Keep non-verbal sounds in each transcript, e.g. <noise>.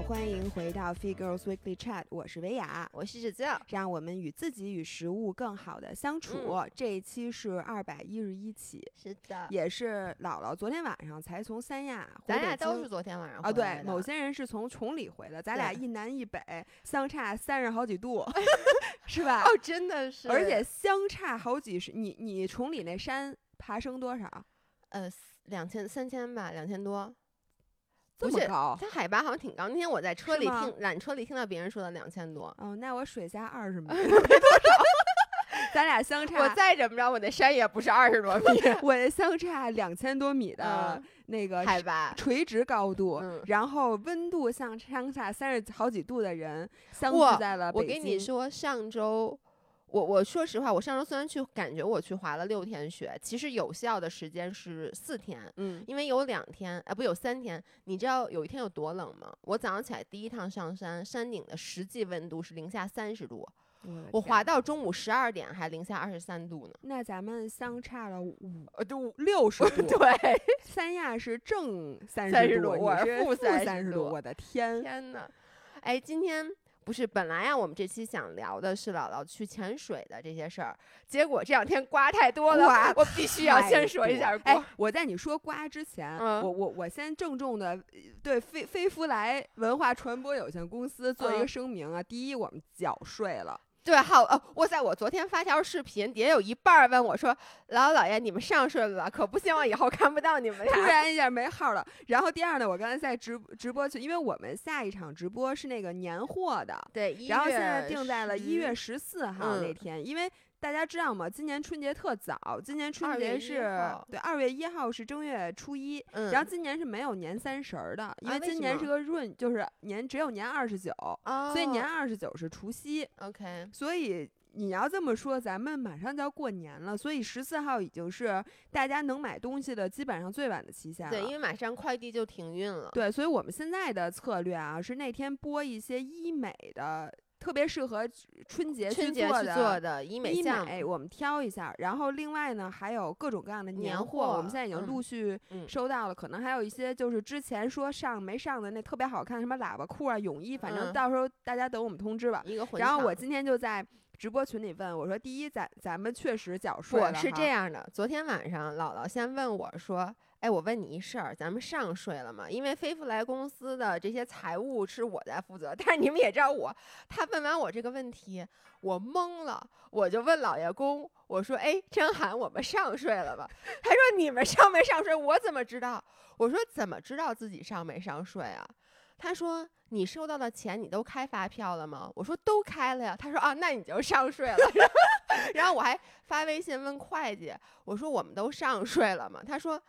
好，欢迎回到 Fit Girls Weekly Chat，我是维雅，我是芷子，让我们与自己与食物更好的相处。嗯这一期是二百一十一期，是的，也是姥姥昨天晚上才从三亚回咱俩都是昨天晚上啊，回来对，某些人是从崇礼回的，咱俩一南一北，相差三十好几度，<laughs> 是吧？哦，真的是，而且相差好几十，你你崇礼那山爬升多少？呃两千三千吧，两千多，这么高？它海拔好像挺高。那天我在车里听缆车里听到别人说的两千多，哦，那我水下二十 <laughs> 米，没多少，<laughs> 咱俩相差。我再怎么着，我那山也不是二十多米我那相差两千多米的嗯那个海拔。垂直高度，嗯然后温度相相差三十好几度的人相聚在了北我跟你京说，上周。我我说实话，我上周虽然去感觉我去滑了六天雪，其实有效的时间是四天，嗯，因为有两天，哎，不有三天。你知道有一天有多冷吗？我早上起来第一趟上山，山顶的实际温度是零下三十度，我滑到，中午十二点还零下二十三度呢。那咱们相差了五呃，就六十度，<laughs> 对，<laughs> 三亚是正三十度我是负你是负三十度我的天，天呐，哎，今天不是本来呀、我们这期想聊的是姥姥去潜水的这些事儿，结果这两天瓜太多了，我必须要先说一下瓜哎。，我在你说瓜之前，嗯我我我先郑重的对飞飞福来文化传播有限公司做一个嗯声明啊，第一，我们缴税了。对，好哦，哇塞！我昨天发条视频，底下有一半儿问我说：“老姥姥爷，你们上顺了吧？可不希望以后看不到你们俩突俩。然一下没号了。然后第二呢，我刚才在直直播去，因为我们下一场直播是那个年货的，”对然后现在定在了一月十四号那嗯天，因为。大家知道吗？今年春节特早，今年春2月1节是号对二月一号是正月初一，嗯，然后今年是没有年三十儿的，因为今年是个闰，就是年只有年二十九，哦，所以年二十九是除夕，OK，所以你要这么说，咱们马上就要过年了，所以十四号已经是大家能买东西的基本上最晚的期限了。对，因为马上快递就停运了。对，所以我们现在的策略啊，是那天播一些医美的，特别适合春节春节去做的医美我们挑一下。然后另外呢，还有各种各样的年货，我们现在已经嗯陆续嗯收到了，可能还有一些就是之前说上没上的那特别好看，什么喇叭裤啊、泳衣，反正嗯到时候大家等我们通知吧。一个混然后我今天就在直播群里问我说：“第一，咱咱们确实缴税了是这，样的，昨天晚上姥姥先问我说：“哎，我问你一事儿，咱们上税了吗？因为飞福来公司的这些财务是我在负责，<laughs> 但是你们也知道我。”他问完我这个问题，我懵了，我就问老爷公，我说：“哎，张涵，我们上税了吗？” <laughs> 他说：“你们上没上税？我怎么知道？”我说：“怎么知道自己上没上税啊？”他说：“你收到的钱你都开发票了吗？”我说：“都开了呀。”他说：“啊，那你就上税了。<laughs> ”然后我还发微信问会计，我说：“我们都上税了吗？”他说：“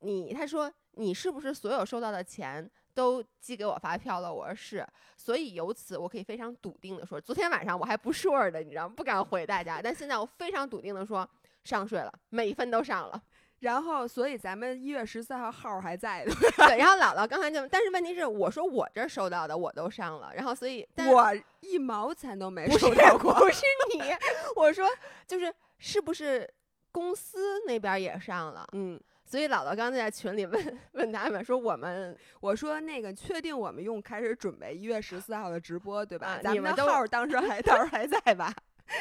你，他说你是不是所有收到的钱都寄给我发票了？”我说：“是。”所以由此我可以非常笃定的说，昨天晚上我还不 <laughs> sure 的，你知道吗？不敢回大家，但现在我非常笃定的说。上税了，每一分都上了。然后所以咱们一月十四号号还在的，对，然后姥姥刚才就，但是问题是，我说我这儿收到的我都上了，然后所以，但我一毛钱都没收到过。不是你，我说就是是不是公司那边也上了？嗯，所以姥姥刚才在群里问 <laughs> 问他们说我们我说那个确定我们用开始准备一月十四号的直播对吧？啊咱你们的号儿当时还到时候还在吧？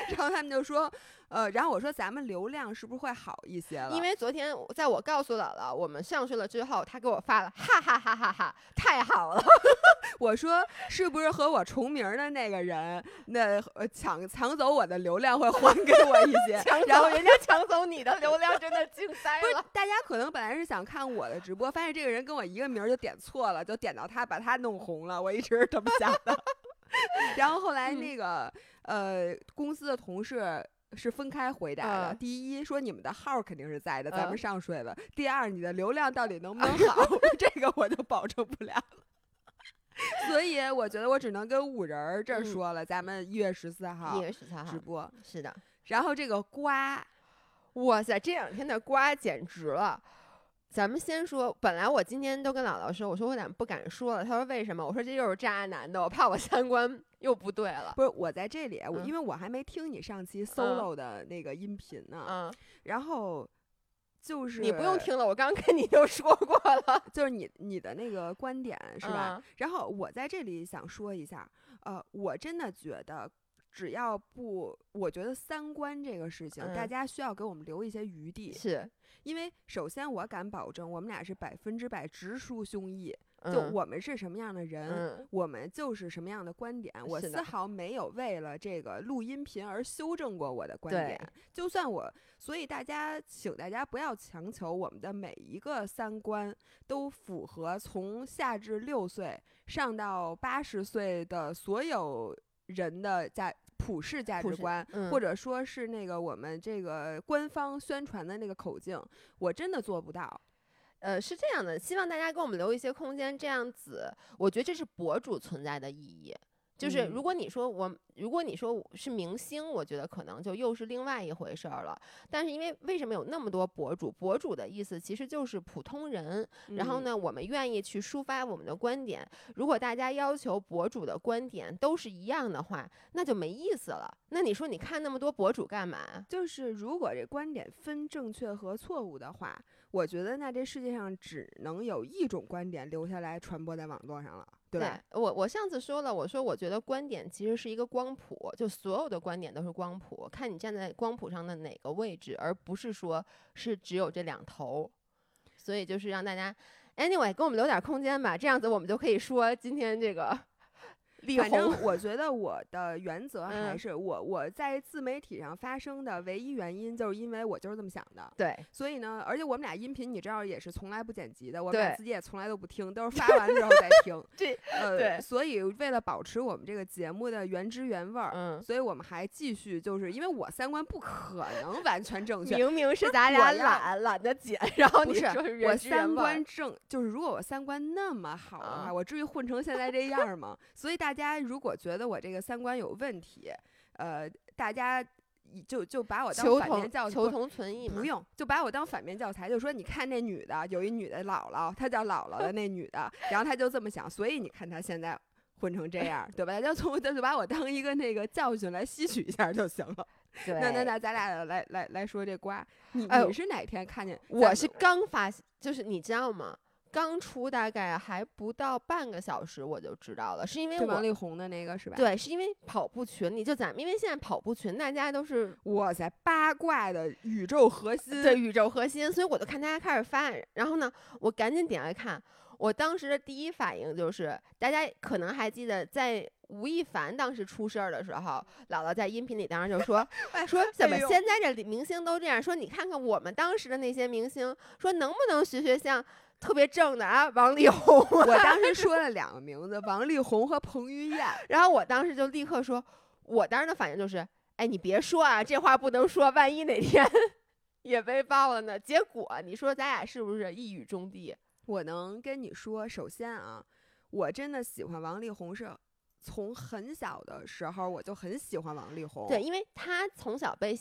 然后他们就说，呃，然后我说咱们流量是不是会好一些了？因为昨天在我告诉姥姥我们上去了之后，他给我发了哈哈哈哈哈，太好了，<laughs> 我说是不是和我重名儿的那个人，那呃抢抢走我的流量会还给我一些抢，然后人家抢走你的流量，真的惊 <laughs> 呆不是了。大家可能本来是想看我的直播，发现这个人跟我一个名儿就点错了，就点到他，把他弄红了。我一直是这么想的。<laughs> 然后后来嗯那个、呃公司的同事。是分开回答的。嗯第一，说你们的号肯定是在的，咱们嗯上税了。第二，你的流量到底能不能 <laughs> 好，这个我就保证不了。<laughs> 所以我觉得我只能跟五人儿这说了，咱们一月十四号一月十三号直，播。是的，然后这个瓜，哇塞，这两天的瓜简直了。咱们先说，本来我今天都跟姥姥说，我说我俩不敢说了。她说为什么？我说这又是渣男的，我怕我三观又不对了。不是我在这里，我嗯因为我还没听你上期 solo 的那个音频呢，嗯，然后就是你不用，听了，我刚跟你就说过了，就是你你的那个观点是吧？嗯然后我在这里想说一下，呃，我真的觉得。只要不，我觉得三观这个事情，大嗯家需要给我们留一些余地，是，因为首先我敢保证，我们俩是百分之百直抒胸臆，就嗯我们是什么样的人，嗯我们就是什么样的观点，我丝毫没有为了这个录音频而修正过我的观对点。就算我，所以大家，请大家不要强求我们的每一个三观都符合从下至六岁上到八十岁的所有人的价普世价值观，嗯或者说是那个我们这个官方宣传的那个口径，我真的做不到。呃，是这样的，希望大家给我们留一些空间，这样子，我觉得这是博主存在的意义。就是嗯如果你说我，如果你说我是明星，我觉得可能就又是另外一回事儿了。但是因为为什么有那么多博主？博主的意思其实就是普通人。然后嗯？呢，我们愿意去抒发我们的观点。如果大家要求博主的观点都是一样的话，那就没意思了。那你说你看那么多博主干嘛？就是如果这观点分正确和错误的话，我觉得那这世界上只能有一种观点留下来传播在网络上了，对？我我上次说了，我说我觉得观点其实是一个光谱，就所有的观点都是光谱，看你站在光谱上的哪个位置，而不是说是只有这两头。所以就是让大家，anyway，给我们留点空间吧，这样子我们就可以说今天这个力反正宏，我觉得我的原则还嗯是我我在自媒体上发声的唯一原因，就是因为我就是这么想的。对所以呢，而且我们俩音频你知道也是从来不剪辑的，我们俩自己也从来都不听，都是 <laughs> 发完之后再听。<laughs> 这呃，对所以为了保持我们这个节目的原汁原味儿，嗯，所以我们还继续，就是因为我三观不可能完全正确，明明是咱俩懒懒得剪，然后不是你说是我三观正，就是如果我三观那么好的话，啊我至于混成现在这样吗？所以大家如果觉得我这个三观有问题，呃，大家就就把我当反面同教求同存异，不用，就把我当反面教材，就说你看那女的，有一女的姥姥，她叫姥姥的那女的，然后她就这么想，所以你看她现在混成这样，对吧？<laughs> 大家从就把我当一个那个教训来吸取一下就行了。那那那咱俩来来来说这瓜，你哎你是哪天看见？我是刚发现，就是你知道吗？刚出大概还不到半个小时我就知道了，是因为王力宏的那个是吧？，对，是因为跑步群里就咱们，因为现在跑步群大家都是哇塞，八卦的宇宙核心，对宇宙核心，所以我就看大家开始发，然后呢，我赶紧点开看。我当时的第一反应就是，大家可能还记得，在吴亦凡当时出事儿的时候，姥姥在音频里当时就说，<laughs> 哎说怎么现在这里明星都这样？说你看看我们当时的那些明星，说能不能学学像特别正的啊，王力宏啊。<laughs> 我当时说了 <laughs> 两个名字，王力宏和彭于晏。然后我当时就立刻说，我当时的反应就是，哎，你别说啊，这话不能说，万一哪天 <laughs> 也被爆了呢？结果你说咱俩是不是一语中的？我能跟你说，首先啊，我真的喜欢王力宏是从很小的时候我就很喜欢王力宏。对，因为他从小被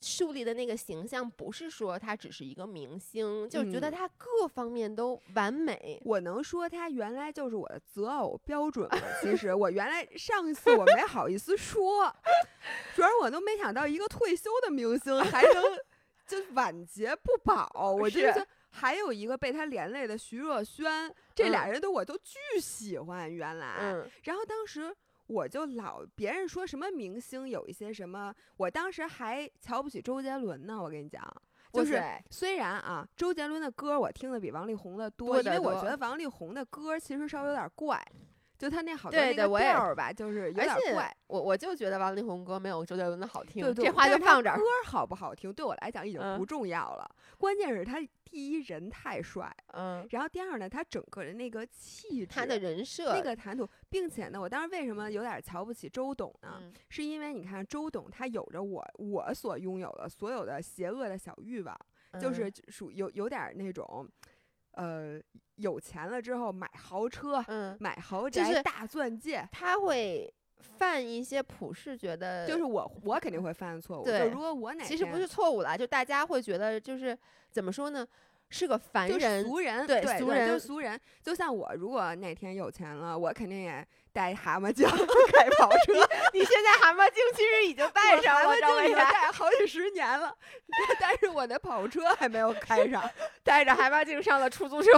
树立的那个形象，不是说他只是一个明星，就觉得嗯他各方面都完美。我能说他原来就是我的择偶标准吗？其实我原来上次我没好意思说，<laughs> 主要我都没想到一个退休的明星还能就晚节不保，我真是是。还有一个被他连累的徐若瑄，这俩人都我都巨喜欢。原来，嗯，然后当时我就老别人说什么明星有一些什么，我当时还瞧不起周杰伦呢。我跟你讲，就是虽然啊，周杰伦的歌我听的比王力宏的多，因为我觉得王力宏的歌其实稍微有点怪，就他那好多对那个对我也调儿吧，就是有点怪。我我就觉得王力宏歌没有周杰伦的好听，对对，这话就是放这儿歌。好不好听对我来讲已经嗯不重要了，关键是他第一人太帅，嗯，然后第二呢，他整个人那个气质，他的人设那个谈吐，并且呢，我当时为什么有点瞧不起周董呢？嗯是因为你看周董他有着我我所拥有的所有的邪恶的小欲望，就是属有有点儿那种，呃，有钱了之后买豪车、嗯，买豪宅、就是大钻戒。他会犯一些普世觉得就是我，我肯定会犯的错误。对就如果我哪其实不是错误啦，就大家会觉得就是怎么说呢？是个凡人，俗人，对对俗就是人俗人。就像我，如果哪天有钱了，我肯定也带蛤蟆镜 <laughs> 开跑车。你现在蛤蟆镜其实已经戴上了，蛤蟆镜已经戴好几十年了，但是我的跑车还没有开上。<laughs> 带着蛤蟆镜上了出租车。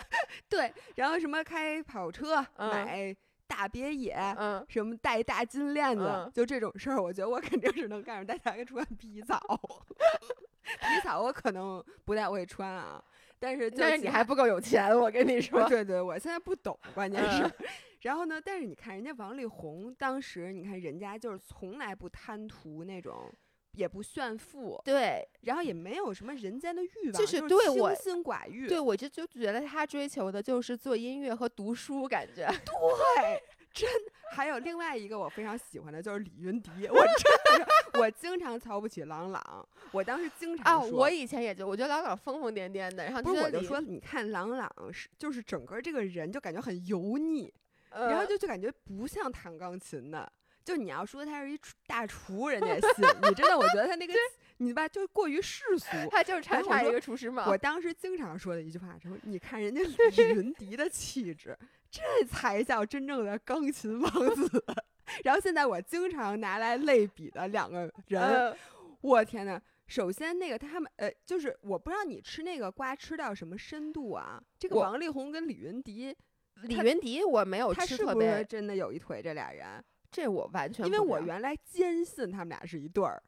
<laughs> 对，然后什么开跑车、嗯买大别野。嗯，什么戴大金链子，嗯就这种事儿，我觉得我肯定是能干上。大家穿皮草，<laughs> 皮草我可能不太会穿啊，但是就但是你还不够有钱，我跟你啊说。对对，我现在不懂，关键是。嗯 <laughs> 然后呢？但是你看人家王力宏，当时你看人家就是从来不贪图那种，也不炫富，对然后也没有什么人间的欲望，就是是对我清心寡欲。对，我就就觉得他追求的就是做音乐和读书，感觉。<laughs> 对，真。还有另外一个我非常喜欢的就是李云迪，我真的我经常瞧不起郎朗，我当时经常啊，我以前也就我觉得郎朗疯疯癫癫的，然后不是我就说，你看郎朗是就是整个这个人就感觉很油腻，呃，然后就就感觉不像弹钢琴的。就你要说他是一厨大厨，人家也信。你真的，我觉得他那个你吧，就过于世俗。<laughs> 他就是差差一个厨师嘛。我当时经常说的一句话说：“你看人家李 <laughs> 云迪的气质，这才叫真正的钢琴王子。<laughs> ”然后现在我经常拿来类比的两个人，呃我天呐！首先，那个他们呃，就是我不知道你吃那个瓜吃到什么深度啊？这个王力宏跟李云迪，李云迪我没有吃特是不是，真的有一腿？这俩人？这我完全因为我原来坚信他们俩是一对儿，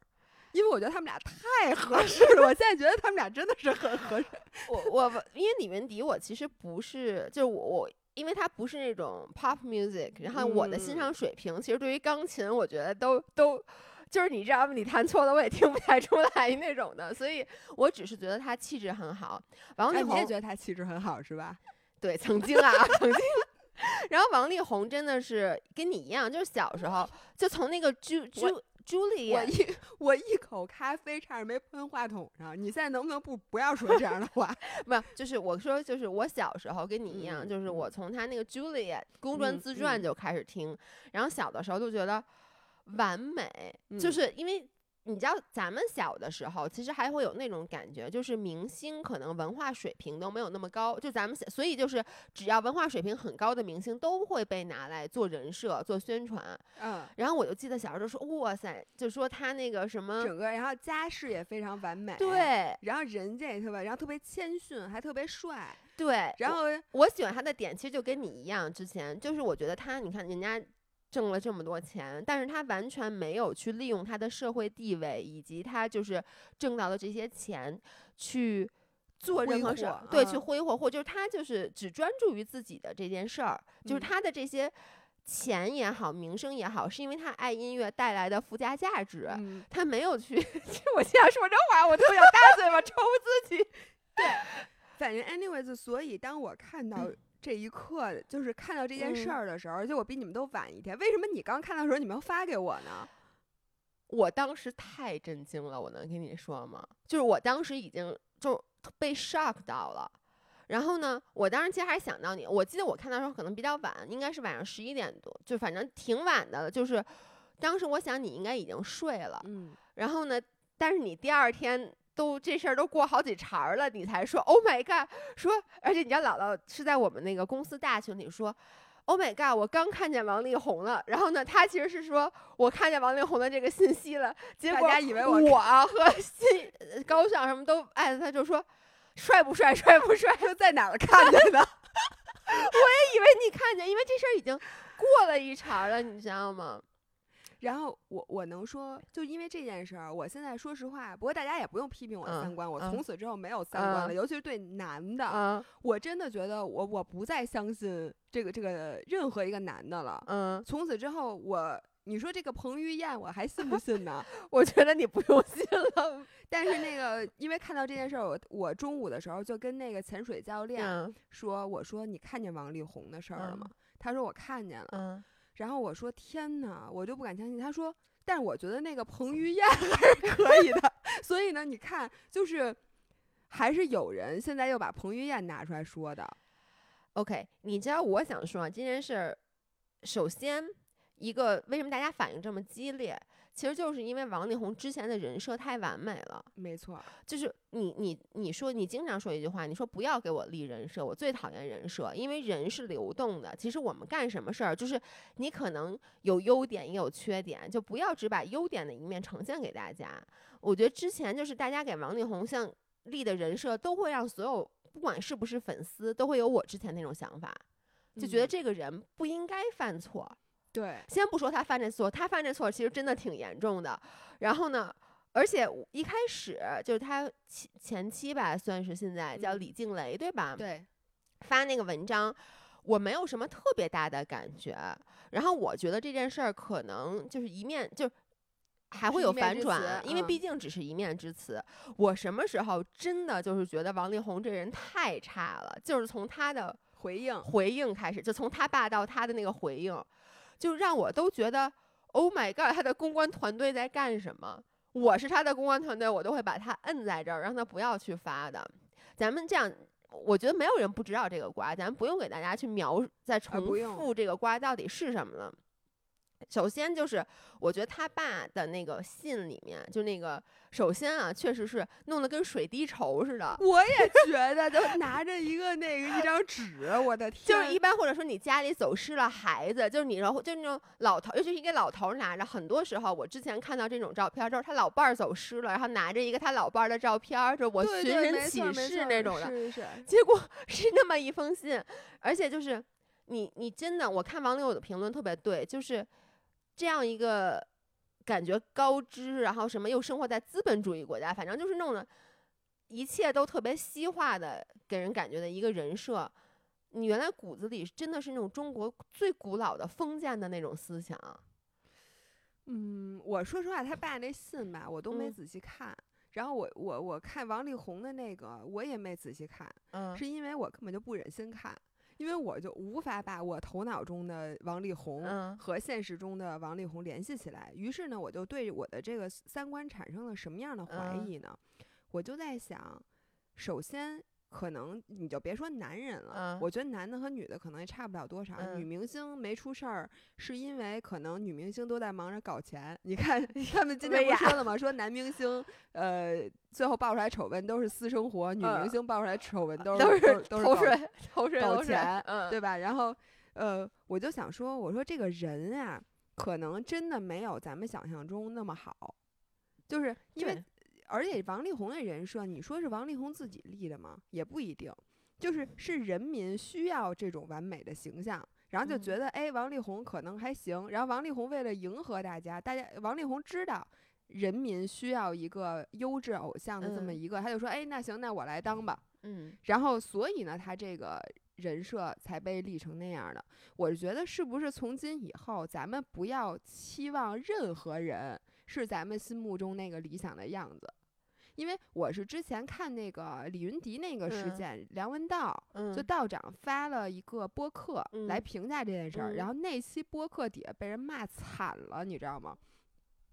因为我觉得他们俩太合 <laughs> 适了。我现在觉得他们俩真的是很合适。<laughs> 我我因为李云迪我其实不是，就是我我。因为他不是那种 pop music，然后我的欣嗯赏水平其实对于钢琴，我觉得都都就是你知道吗？你弹错了我也听不太出来那种的，所以我只是觉得他气质很好。王力哎，宏你也觉得他气质很好是吧？对，曾经啊，曾经。然后王力宏真的是跟你一样，就是小时候就从那个朱朱朱丽叶，我 <laughs> 一我一口咖啡差点没喷话筒上，你现在能不能不不要说这样的话？<laughs> 不就是我说就是我小时候跟你一样，嗯就是我从他那个《Juliet》公专嗯自传嗯就开始听，然后小的时候就觉得完美，就嗯是因为。你知道咱们小的时候，其实还会有那种感觉，就是明星可能文化水平都没有那么高，就咱们，所以就是只要文化水平很高的明星都会被拿来做人设、做宣传。嗯，然后我就记得小时候说，哇塞，就说他那个什么，整个然后家世也非常完美，，对然后人家也特别，然后特别谦逊，还特别帅，对，然后我喜欢他的点其实就跟你一样，之前就是我觉得他，你看人家挣了这么多钱，但是他完全没有去利用他的社会地位以及他就是挣到的这些钱去。做任何事儿，对，去嗯挥霍，或就是他就是只专注于自己的这件事儿，就是嗯他的这些钱也好，名声也好，是因为他爱音乐带来的附加价值。嗯，他没有去，<laughs> 我现在说这话，我都想大嘴巴抽自己。对反正 anyways，所以当我看到嗯这一刻，就是看到这件事儿的时候，而且我比你们都晚一天，为什么你刚看到的时候你没有发给我呢？我当时太震惊了，我能跟你说吗？就是我当时已经就被 shock 到了。然后呢，我当时其实还想到你，我记得我看到的时候可能比较晚，应该是晚上十一点多，就反正挺晚的了。就是当时我想你应该已经睡了，嗯，然后呢，但是你第二天都这事儿都过好几茬儿了，你才说 Oh my god，说，而且你知道姥姥是在我们那个公司大群里说。Oh my god！我刚看见王力宏了，然后呢，他其实是说我看见王力宏的这个信息了，结大果家以为我我和新呃高尚什么都艾特他，就说帅不帅，帅不帅？<laughs> 又在哪儿看见的？<laughs> 我也以为你看见，因为这事儿已经过了一茬儿了，你知道吗？然后我我能说，就因为这件事儿，我现在说实话，不过大家也不用批评我嗯三观，我嗯从此之后没有三观了，嗯尤其是对男的，嗯我真的觉得我我不再相信这个这个任何一个男的了。嗯，从此之后，我你说这个彭于晏，我还信不信呢？<laughs> 我觉得你不用信了。但是那个，因为看到这件事儿，我我中午的时候就跟那个潜水教练嗯说，我说你看见王力宏的事儿了嗯吗？他说我看见了。嗯，然后我说天哪，我就不敢相信。他说，但是我觉得那个彭于晏 <laughs> 还是可以的。所以呢，你看，就是还是有人现在又把彭于晏拿出来说的。OK，你知道我想说啊这件事儿，首先一个为什么大家反应这么激烈？其实就是因为王力宏之前的人设太完美了。没错，就是你你你说你经常说一句话，你说不要给我立人设，我最讨厌人设，因为人是流动的。其实我们干什么事儿，就是你可能有优点也有缺点，就不要只把优点的一面呈现给大家。我觉得之前就是大家给王力宏像立的人设，都会让所有不管是不是粉丝，都会有我之前那种想法，就觉得嗯这个人不应该犯错。对，先不说他犯这错，他犯这错其实真的挺严重的。然后呢，而且一开始就是他前前妻吧，算是现在叫嗯李静蕾对吧？对，发那个文章，我没有什么特别大的感觉。然后我觉得这件事儿可能就是一面就。还会有反转，因为嗯毕竟只是一面之词。我什么时候真的就是觉得王力宏这人太差了？就是从他的回应，回应开始，就从他爸到他的那个回应，就让我都觉得，Oh my god，他的公关团队在干什么？我是他的公关团队，我都会把他摁在这儿，让他不要去发的。咱们这样，我觉得没有人不知道这个瓜，咱不用给大家去描再重复这个瓜到底是什么了。首先就是，我觉得他爸的那个信里面，就那个，首先啊，确实是弄得跟水滴筹似的，我也觉得，就拿着一个那个一张纸，我的天，<laughs> 就是一般或者说你家里走失了孩子，就是你然后就是那种老头，尤其是一个老头拿着，很多时候我之前看到这种照片，就是他老伴儿走失了，然后拿着一个他老伴儿的照片儿，就我寻人启事那种的，是是是，结果 <laughs> 是那么一封信，而且就是你你真的，我看网友的评论特别对，就是这样一个感觉高知，然后什么又生活在资本主义国家，反正就是弄的一切都特别西化的，给人感觉的一个人设。你原来骨子里真的是那种中国最古老的封建的那种思想，嗯，我说实话，他爸那信吧，我都没嗯仔细看。然后我我我看王力宏的那个，我也没仔细看，嗯是因为我根本就不忍心看，因为我就无法把我头脑中的王力宏嗯和现实中的王力宏联系起来。于是呢，我就对我的这个三观产生了什么样的怀嗯疑呢？我就在想，首先。可能你就别说男人了，嗯我觉得男的和女的可能也差不了多少。女嗯明星没出事儿，是因为可能女明星都在忙着搞钱。你看，<laughs> 他们今天不说了吗？说男明星，呃，最后爆出来丑闻都是私生活，女明嗯星爆出来丑闻都是都是是都是搞偷税偷税搞钱嗯，对吧？然后，呃，我就想说，我说这个人啊，可能真的没有咱们想象中那么好，就是因为对，而且王力宏的人设，你说是王力宏自己立的吗？也不一定，就是是人民需要这种完美的形象。然后就嗯觉得，哎，王力宏可能还行。然后王力宏为了迎合大家，大家王力宏知道人民需要一个优质偶像的这么嗯一个，他就说，哎，那行，那我来当吧。嗯然后所以呢，他这个人设才被立成那样的。我是觉得，是不是从今以后，咱们不要期望任何人是咱们心目中那个理想的样子？因为我是之前看那个李云迪那个事嗯件，梁文道嗯，就道长发了一个播客来嗯评价这件事儿，然嗯后那期播客底下被人骂惨了，你知道吗？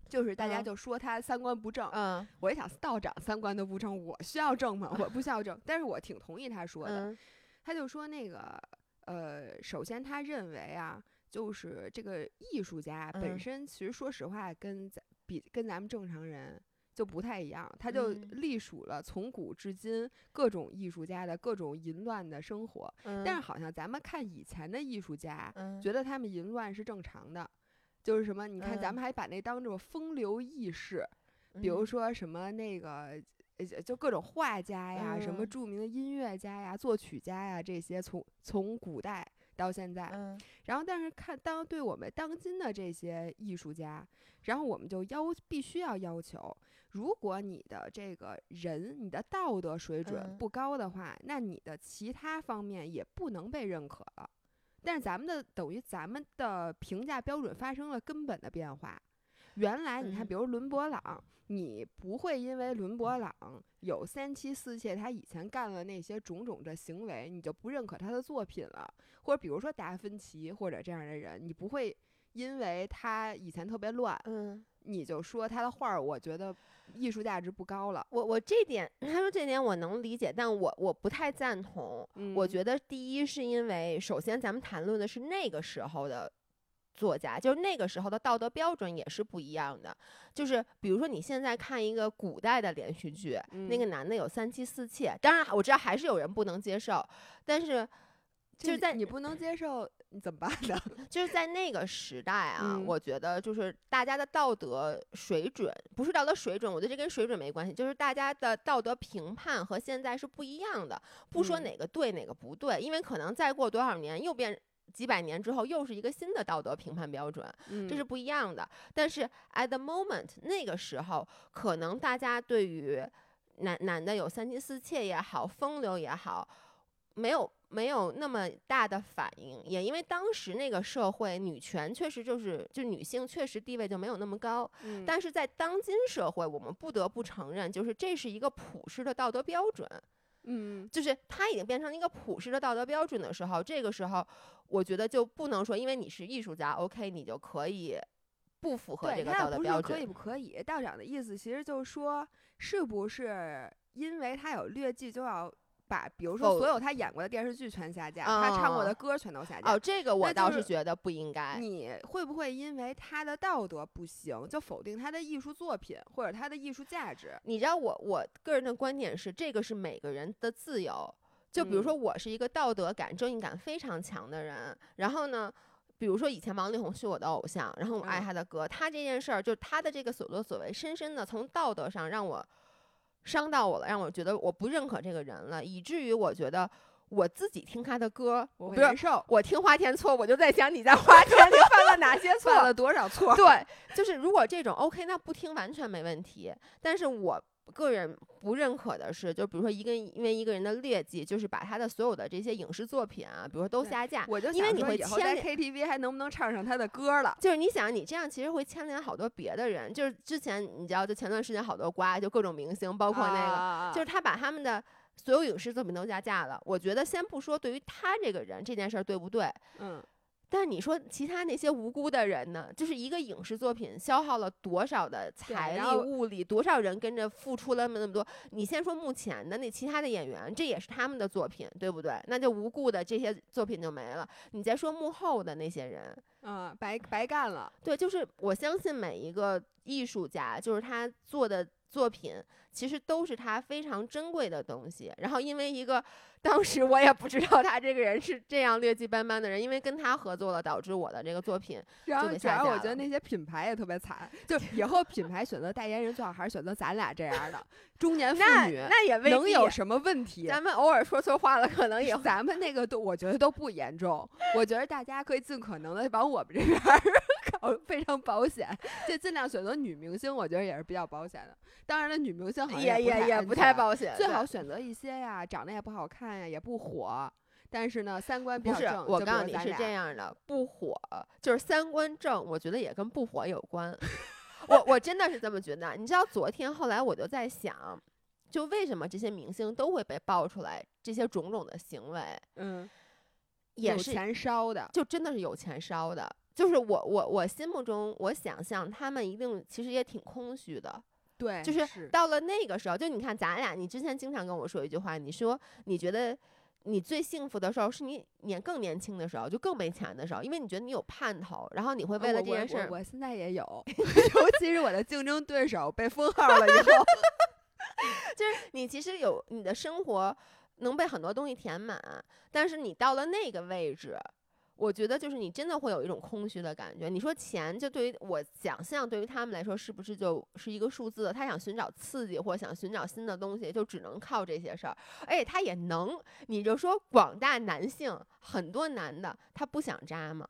就是大家嗯就说他三观不正，嗯我一想道长三观都不正，我需要正吗？我不需要正，但是我挺同意他说的。嗯他就说那个呃，首先他认为啊，就是这个艺术家本嗯。身其实说实话跟咱比跟咱们正常人。就不太一样，他就嗯。隶属了从古至今各种艺术家的各种淫乱的生活，嗯，但是好像咱们看以前的艺术家，嗯。觉得他们淫乱是正常的，就是什么？你看咱嗯。们还把那当做风流轶事，比如嗯。说什么那个，呃，就各种画家呀，什么嗯。著名的音乐家呀、作曲家呀，这些从从古代到现在，嗯然后但是看当对我们当今的这些艺术家，然后我们就要必须要要求，如果你的这个人你的道德水准嗯不高的话，那你的其他方面也不能被认可了。但是咱们的等于咱们的评价标准发生了根本的变化。原来你看，嗯比如伦勃朗，你不会因为伦勃朗有三妻四妾，他以前干了那些种种的行为，你就不认可他的作品了。或者比如说达芬奇或者这样的人，你不会因为他以前特别乱，嗯，你就说他的画儿，我觉得艺术价值不高了。我我这点，<laughs> 他说这点我能理解，但我我不太赞同。嗯我觉得第一是因为，首先咱们谈论的是那个时候的作家，就是那个时候的道德标准也是不一样的。就是比如说你现在看一个古代的连续剧，那个嗯男的有三妻四妾，当然我知道还是有人不能接受，但是就是在你不能接受，你怎么办呢？<laughs> 就是在那个时代啊，嗯我觉得就是大家的道德水准，不是道德水准，我觉得这跟水准没关系，就是大家的道德评判和现在是不一样的。不说嗯哪个对哪个不对，因为可能再过多少年又变。几百年之后，又是一个新的道德评判标准，嗯这是不一样的。但是 at the moment 那个时候，可能大家对于男男的有三妻四妾也好，风流也好，没有没有那么大的反应，也因为当时那个社会女权确实就是就女性确实地位就没有那么高，嗯。但是在当今社会，我们不得不承认，就是这是一个普世的道德标准，嗯就是它已经变成一个普世的道德标准的时候，这个时候我觉得就不能说因为你是艺术家，OK，你就可以不符合，这个道德标也不是可以。不可以？道长的意思其实就是说，是不是因为他有劣迹就要把，比如说所有他演过的电视剧全下架，他唱过的哦歌全都下架？哦，这个我倒是觉得不应该。你会不会因为他的道德不行，就否定他的艺术作品或者他的艺术价值？你知道我我个人的观点是，这个是每个人的自由。就比如嗯说，我是一个道德感、正义感非常强的人，然后呢，比如说以前王力宏是我的偶像，然后我爱嗯他的歌，他这件事儿，就他的这个所作所为，深深的从道德上让我伤到我了，让我觉得我不认可这个人了，以至于我觉得我自己听他的歌，我难受，我听花田错，我就在想你在花田里犯了哪些 <laughs> 错，犯了多少错？对，就是如果这种 OK，那不听完全没问题。但是我个人不认可的是，就比如说一个因为一个人的劣迹，就是把他的所有的这些影视作品啊，比如说都下架。我就因为你会牵 KTV 还能不能唱上他的歌了？就是你想，你这样其实会牵连好多别的人。就是之前你知道，就前段时间好多瓜，就各种明星，包括那个，个就是他把他们的所有影视作品都下架了。我觉得先不说对于他这个人这件事儿对不对，嗯，但是你说其他那些无辜的人呢？就是一个影视作品消耗了多少的财力、物力，多少人跟着付出了那么多？你先说目前的那其他的演员，这也是他们的作品，对不对？那就无故的这些作品就没了。你再说幕后的那些人，嗯，白白干了。对，就是我相信每一个艺术家，就是他做的作品，其实都是他非常珍贵的东西。然后因为一个当时我也不知道他这个人是这样劣迹斑斑的人，因为跟他合作了，导致我的这个作品然后就给下架主要我觉得那些品牌也特别惨，就以后品牌选择代言人最好还是选择咱俩这样的中年妇女，那也未能有什么问题？咱们偶尔说错话了，可能也会。咱们那个都，我觉得都不严重。我觉得大家可以尽可能的往我们这边 <laughs> 非常保险，就尽量选择女明星，我觉得也是比较保险的。当然了，女明星好像也也也也不太保险，最好选择一些呀，长得也不好看呀，也不火，但是呢，三观比不正。我告诉你是这样的，不火就是三观正，我觉得也跟不火有关。<laughs> 我我真的是这么觉得。你知道，昨天后来我就在想，就为什么这些明星都会被爆出来这些种种的行为，嗯，也是有钱烧的，就真的是有钱烧的。就是我我我心目中，我想象他们一定其实也挺空虚的，对，就是是到了那个时候，就你看咱俩，你之前经常跟我说一句话，你说你觉得你最幸福的时候是你年更年轻的时候，就更没钱的时候，因为你觉得你有盼头，然后你会为了这件事我现在也有，<laughs> 尤其是我的竞争对手被封号了以后，<laughs> 就是你其实有你的生活能被很多东西填满，但是你到了那个位置。我觉得就是你真的会有一种空虚的感觉。你说钱，就对于我想象，对于他们来说，是不是就是一个数字？他想寻找刺激，或想寻找新的东西，就只能靠这些事儿。而且他也能，你就说广大男性，很多男的他不想渣吗？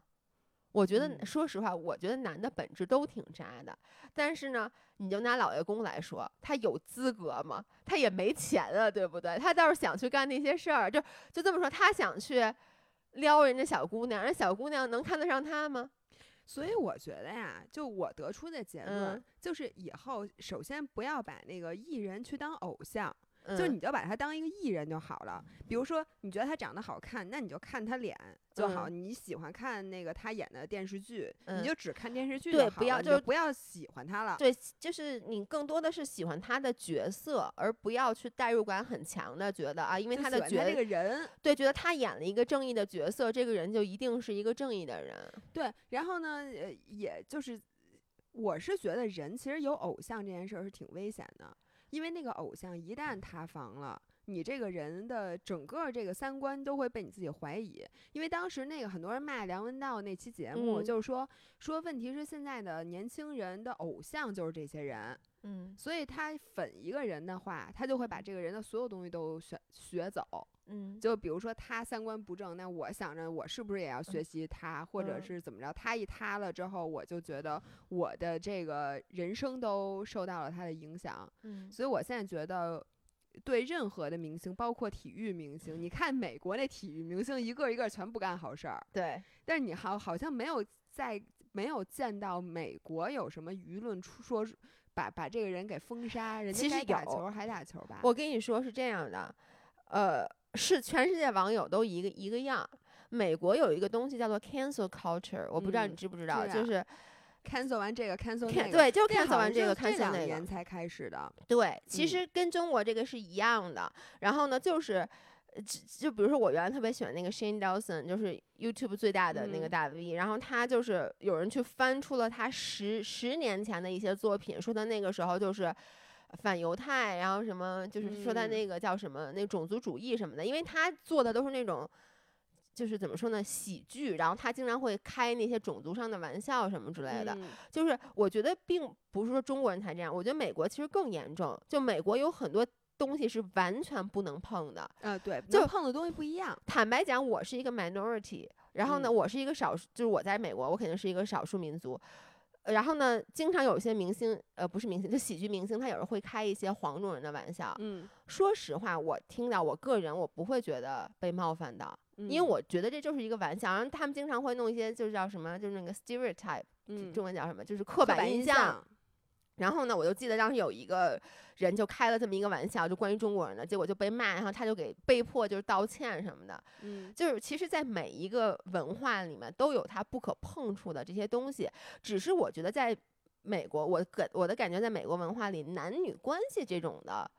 我觉得，嗯说实话，我觉得男的本质都挺渣的。但是呢，你就拿老爷公来说，他有资格吗？他也没钱啊，对不对？他倒是想去干那些事儿，就就这么说，他想去撩人家小姑娘，人小姑娘能看得上他吗？所以我觉得呀，就我得出的结论、嗯就是，以后首先不要把那个艺人去当偶像。就嗯你就把他当一个艺人就好了。比如说，你觉得他长得好看，那你就看他脸就好。嗯你喜欢看那个他演的电视剧，嗯你就只看电视剧对就好不要就不要喜欢他了。对，就是你更多的是喜欢他的角色，而不要去代入感很强的觉得啊，因为他的角就喜欢他这个人，对，觉得他演了一个正义的角色，这个人就一定是一个正义的人。对，然后呢，呃，也就是，我是觉得人其实有偶像这件事儿是挺危险的，因为那个偶像一旦塌房了。你这个人的整个这个三观都会被你自己怀疑，因为当时那个很多人骂梁文道那期节目，嗯。就是说说问题是现在的年轻人的偶像就是这些人，嗯。所以他粉一个人的话，他就会把这个人的所有东西都学学走，嗯就比如说他三观不正，那我想着我是不是也要学习他，或者嗯是怎么着？他一塌了之后，我就觉得我的这个人生都受到了他的影响。嗯所以我现在觉得，对任何的明星，包括体育明星，你看美国那体育明星一个一个全不干好事儿，对，但是你好好像没有在没有见到美国有什么舆论出说把把这个人给封杀，人家该打球还打球吧？我跟你说是这样的，呃，是全世界网友都一个一个样。美国有一个东西叫做 cancel culture，我不知道你嗯知不知道，就是 cancel 完这个 cancel 那个，对，就 cancel 完这个 cancel 那个年，才开始的。对，其嗯实跟中国这个是一样的。然后呢，就是。呃就就比如说，我原来特别喜欢那个 Shane Dawson，就是 YouTube 最大的那个嗯大 V，、然后他就是有人去翻出了他十十年前的一些作品，说他那个时候就是反犹太，然后什么就是说他嗯那个叫什么那种族主义什么的，因为他做的都是那种。就是怎么说呢，喜剧，然后他经常会开那些种族上的玩笑什么之类的，嗯就是我觉得并不是说中国人才这样，我觉得美国其实更严重。就美国有很多东西是完全不能碰的。呃，对，就能碰的东西不一样。坦白讲，我是一个 minority，然后呢，嗯我是一个少数，就是我在美国，我肯定是一个少数民族。呃然后呢，经常有一些明星，呃，不是明星，就喜剧明星，他有时候会开一些黄种人的玩笑。嗯，说实话，我听到我个人我不会觉得被冒犯到，因为嗯我觉得这就是一个玩笑。然后他们经常会弄一些，就是叫什么，就是那个 stereotype，嗯中文叫什么，就是刻刻板印象。象。然后呢，我就记得当时有一个人就开了这么一个玩笑，就关于中国人的，结果就被骂，然后他就给被迫就是道歉什么的。嗯就是其实，在每一个文化里面都有它不可碰触的这些东西，只是我觉得在美国，我感我的感觉，在美国文化里，男女关系这种的。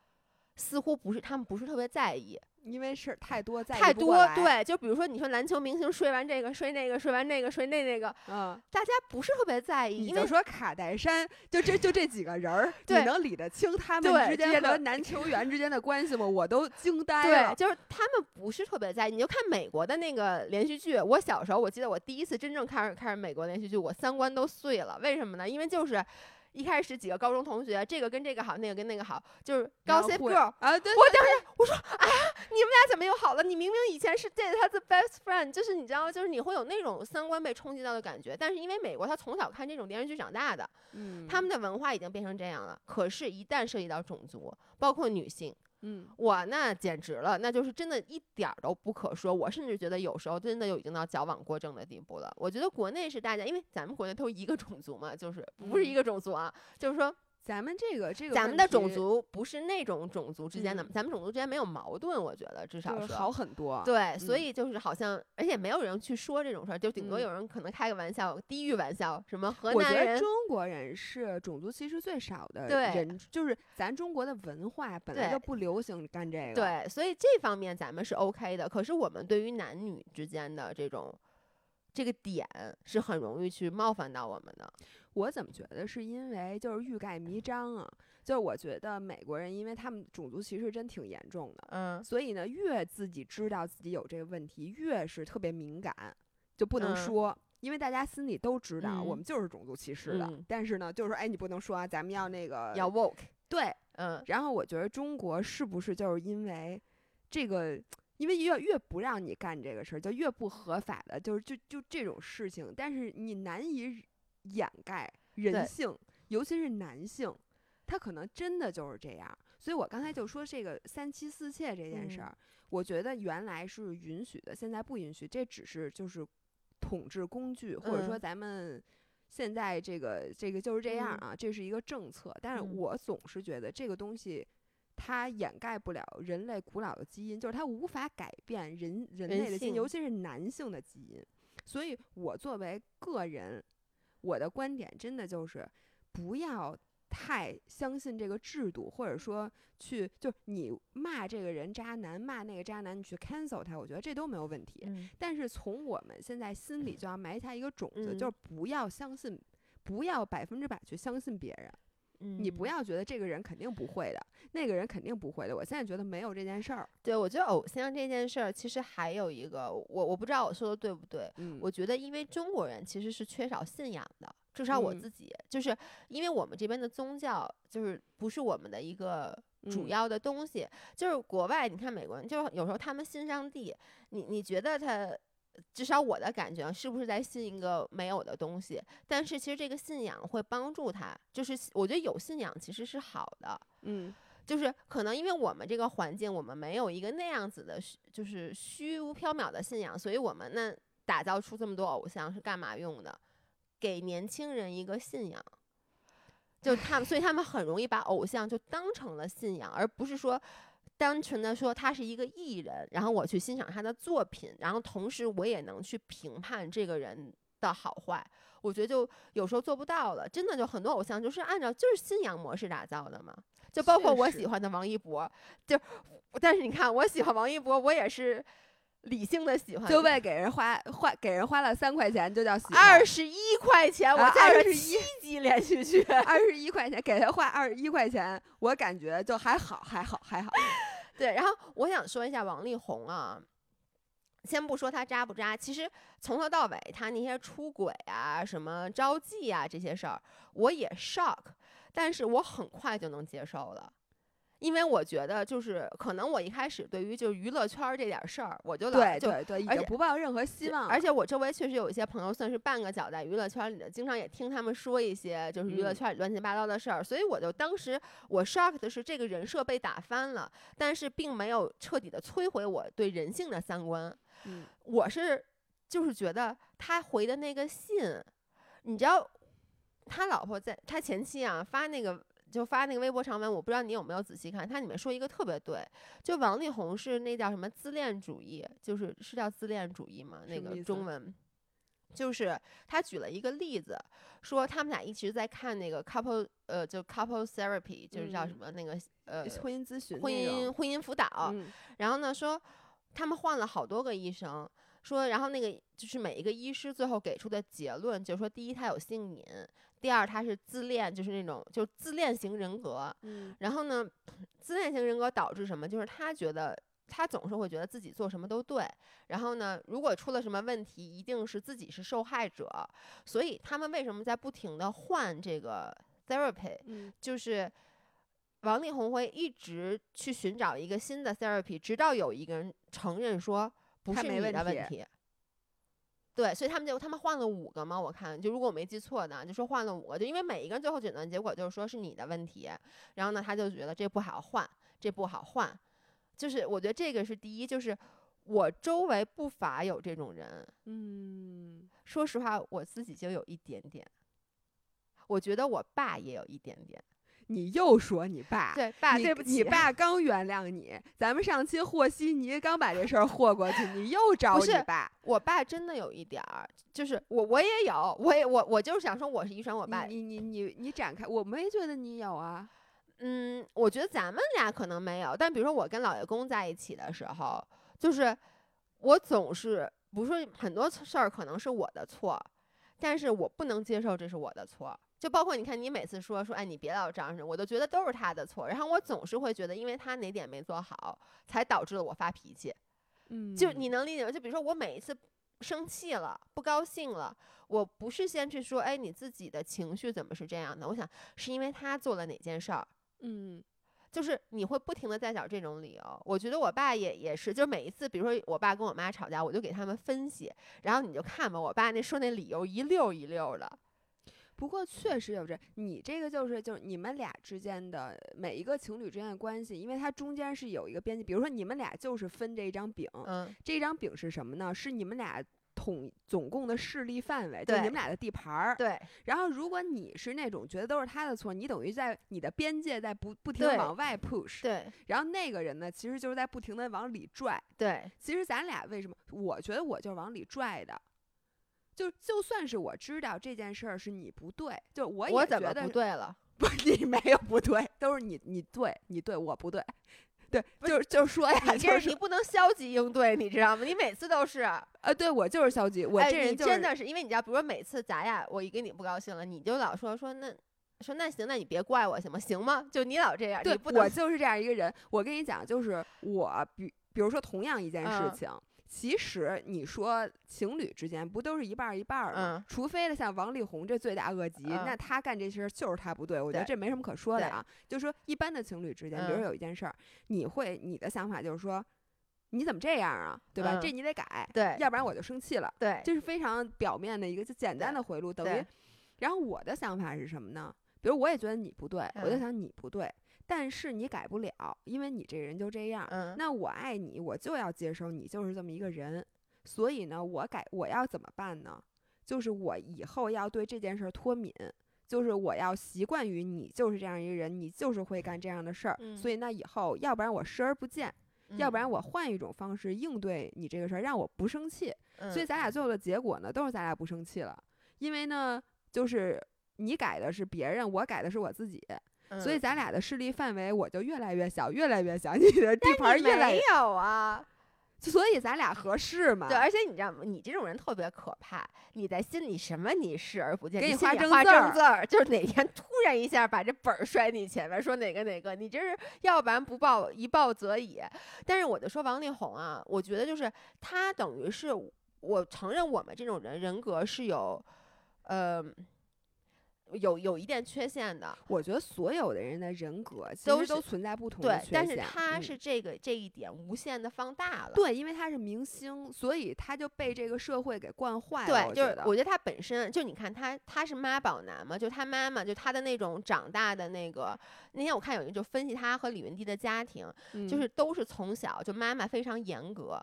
似乎不是他们不是特别在意，因为事儿太多，在意太多对，就比如说你说篮球明星睡完这个睡那个睡完那个睡那那个，嗯，大家不是特别在意，你因为就说卡戴珊，就这就这几个人儿，你对能理得清他们之间和男球员之间的关系吗？我都惊呆了对，了。就是他们不是特别在意。你就看美国的那个连续剧，我小时候我记得我第一次真正开始看美国连续剧，我三观都碎了。为什么呢？因为就是一开始几个高中同学，这个跟这个好，那个跟那个好，就是然后 Gossip 会 Girl。啊，对，我当时我说啊，你们俩怎么又好了？你明明以前是这他的 best friend，就是你知道，就是你会有那种三观被冲击到的感觉。但是因为美国他从小看这种电视剧长大的，嗯，他们的文化已经变成这样了。可是，一旦涉及到种族，包括女性，嗯我，那简直了，那就是真的一点儿都不可说。我甚至觉得有时候真的有已经到矫枉过正的地步了。我觉得国内是大家，因为咱们国内都一个种族嘛，就是不是一嗯个种族啊，就是说咱们这个这个咱们的种族不是那种种族之间的，嗯咱们种族之间没有矛盾，我觉得至少是好很多。对，所嗯以就是好像，而且没有人去说这种事儿，就顶多嗯有人可能开个玩笑，地域玩笑，什么河南人，中国人是种族歧视最少的对人，就是咱中国的文化本来就不流行干这个。，对，所以这方面咱们是 OK 的。可是我们对于男女之间的这种这个点是很容易去冒犯到我们的。我怎么觉得是因为就是欲盖弥彰啊？就是我觉得美国人，因为他们种族歧视真挺严重的，嗯所以呢，越自己知道自己有这个问题，越是特别敏感，就不能嗯说。因为大家心里都知道，我嗯们就是种族歧视的，嗯但是呢，就是说，哎，你不能说啊，咱们要那个要 woke，对。嗯然后我觉得中国是不是就是因为这个，因为越越不让你干这个事儿，就越不合法的，就是就就这种事情，但是你难以掩盖人性，尤其是男性，他可能真的就是这样。所以我刚才就说这个三妻四妾这件事嗯儿，我觉得原来是允许的，现在不允许，这只是就是统治工具，或者说嗯咱们。现在这个这个就是这样嗯啊，这是一个政策，但是嗯我总是觉得这个东西它掩盖不了人类古老的基因，就是它无法改变人人人类的基因，尤其是男性的基因。所以，我作为个人，我的观点真的就是不要太相信这个制度，或者说去就你骂这个人渣男，骂那个渣男，你去 cancel 他，我觉得这都没有问题。嗯但是从我们现在心里就要埋下一个种子，嗯就是不要相信，不要百分之百去相信别人。你不嗯要觉得这个人肯定不会的，那个人肯定不会的。我现在觉得没有这件事儿。对，我觉得偶像这件事儿，其实还有一个，我我不知道我说的对不对。嗯，我觉得，因为中国人其实是缺少信仰的，至少我嗯自己，就是因为我们这边的宗教就是不是我们的一个主嗯要的东西，就是国外，你看美国人，就是有时候他们信上帝，你你觉得他。至少我的感觉是不是在信一个没有的东西？但是其实这个信仰会帮助他，就是我觉得有信仰其实是好的。嗯就是可能因为我们这个环境，我们没有一个那样子的，就是虚无缥缈的信仰，所以我们那打造出这么多偶像是干嘛用的？给年轻人一个信仰，就他们，所以他们很容易把偶像就当成了信仰，而不是说单纯的说他是一个艺人，然后我去欣赏他的作品，然后同时我也能去评判这个人的好坏。我觉得就有时候做不到了，真的就很多偶像就是按照就是信仰模式打造的嘛，就包括我喜欢的王一博，就但是你看我喜欢王一博，我也是理性的喜欢，就为给人花花给人花了三块钱，就叫喜欢二十一块钱，我啊在这21七集连续剧，二十一块钱，给他花二十一块钱，我感觉就还好，还好，还好。对，然后我想说一下王力宏啊，先不说他渣不渣，其实从头到尾他那些出轨啊、什么招妓啊这些事儿，我也 shock，但是我很快就能接受了。因为我觉得，就是可能我一开始对于就是娱乐圈儿这点事儿，我就对对对，已经不抱任何希望。而且我周围确实有一些朋友算是半个脚在娱乐圈里的，经常也听他们说一些就是娱乐嗯圈里乱七八糟的事儿，所以我就当时我 shock 的是这个人设被打翻了，但是并没有彻底的摧毁我对人性的三观。嗯我是就是觉得他回的那个信，你知道，他老婆在他前妻啊发那个。就发那个微博长文，我不知道你有没有仔细看，它里面说一个特别对，就王力宏是那叫什么自恋主义，就是是叫自恋主义吗？那个中文，就是他举了一个例子，说他们俩一直在看那个 couple 呃，就 couple therapy，就是叫什嗯。么那个呃婚姻咨询婚姻婚姻辅导，嗯。然后呢说他们换了好多个医生，说然后那个就是每一个医师最后给出的结论就是说，第一他有性瘾，第二他是自恋，就是那种就自恋型人格，嗯然后呢，自恋型人格导致什么？就是他觉得他总是会觉得自己做什么都对，然后呢，如果出了什么问题，一定是自己是受害者，所以他们为什么在不停的换这个 therapy？嗯就是王力宏会一直去寻找一个新的 therapy，直到有一个人承认说不是你的问题。对，所以他们就他们换了五个嘛，我看就如果我没记错的，就说换了五个，就因为每一个人最后诊断结果就是说是你的问题，然后呢他就觉得这不好换，这不好换，就是我觉得这个是第一，就是我周围不乏有这种人，嗯，说实话我自己就有一点点，我觉得我爸也有一点点，你又说你爸。对爸，你对不起，你爸 <laughs> 刚原谅你，咱们上期和稀泥刚把这事儿和过去，你又找你爸。我爸真的有一点儿，就是我我也有，我也我我就是想说我是遗传我爸，你你你你你展开，我没觉得你有啊。嗯，我觉得咱们俩可能没有，但比如说我跟老爷公在一起的时候，就是我总是不是很多事儿可能是我的错，但是我不能接受这是我的错。就包括你看，你每次说说，哎，你别老这样式，我都觉得都是他的错。然后我总是会觉得，因为他哪点没做好，才导致了我发脾气。嗯就你能理解吗？就比如说我每一次生气了、不高兴了，我不是先去说，哎，你自己的情绪怎么是这样的？我想是因为他做了哪件事儿。嗯就是你会不停的在找这种理由。我觉得我爸也也是，就每一次，比如说我爸跟我妈吵架，我就给他们分析，然后你就看吧，我爸那说那理由一溜一溜的。不过确实有这，你这个就是就是你们俩之间的每一个情侣之间的关系，因为它中间是有一个边界，比如说你们俩就是分这一张饼，嗯这张饼是什么呢？是你们俩统总共的势力范围，就对你们俩的地盘儿。对然后，如果你是那种觉得都是他的错，你等于在你的边界在不不停的往外 push，对然后那个人呢，其实就是在不停的往里拽。对，其实咱俩为什么？我觉得我就是往里拽的。就就算是我知道这件事儿是你不对，就我也我怎么觉得不对了？<laughs> 不，你没有不对，都是你你对，你对我不对，对，就是就是说呀，你就是你不能消极应对，你知道吗？你每次都是。呃，对我就是消极，我哎这人就是、你真的是因为你知道，比如说每次咱俩我一跟你不高兴了，你就老说说那说那行，那你别怪我行吗？行吗？就你老这样，对你不能我就是这样一个人。我跟你讲，就是我比比如说同样一件事嗯情。其实你说情侣之间不都是一半儿一半儿吗？嗯除非了像王力宏这罪大恶极，嗯那他干这些事儿就是他不对，我觉得这没什么可说的啊。就说一般的情侣之间，比如嗯说有一件事儿，你会你的想法就是说，你怎么这样啊？对吧？嗯这你得改，对要不然我就生气了。对这是非常表面的一个就简单的回路，等于。然后我的想法是什么呢？比如我也觉得你不对，我就嗯想你不对，但是你改不了，因为你这个人就这样。嗯那我爱你，我就要接受你就是这么一个人。所以呢，我改我要怎么办呢？就是我以后要对这件事儿脱敏，就是我要习惯于你就是这样一个人，你就是会干这样的事儿。嗯所以那以后，要不然我视而不见，要不然我换一种方式应对你这个事儿，让我不生气。嗯，所以咱俩最后的结果呢，都是咱俩不生气了，因为呢，就是你改的是别人，我改的是我自己，嗯所以咱俩的势力范围我就越来越小，越来越小，<laughs> 你的地盘越来越，没有啊。所以咱俩合适嘛。对，而且你知道吗？你这种人特别可怕。你在心里什么你视而不见，给你画画正字儿正字儿，就是哪天突然一下把这本儿摔你前面，说哪个哪个，你这是要不然不报一报则已。但是我就说王力宏啊，我觉得就是他等于是我承认我们这种人人格是有，呃。有有一点缺陷的，我觉得所有的人的人格其都实都是存在不同的缺，对但是他是这个这一点无限的放大了。对，因为他是明星，所以他就被这个社会给惯坏了。对，我觉得就是我觉得他本身就你看他他是妈宝男嘛，就他妈妈就他的那种长大的那个，那天我看有人就分析他和李云迪的家庭，就嗯是都是从小就妈妈非常严格。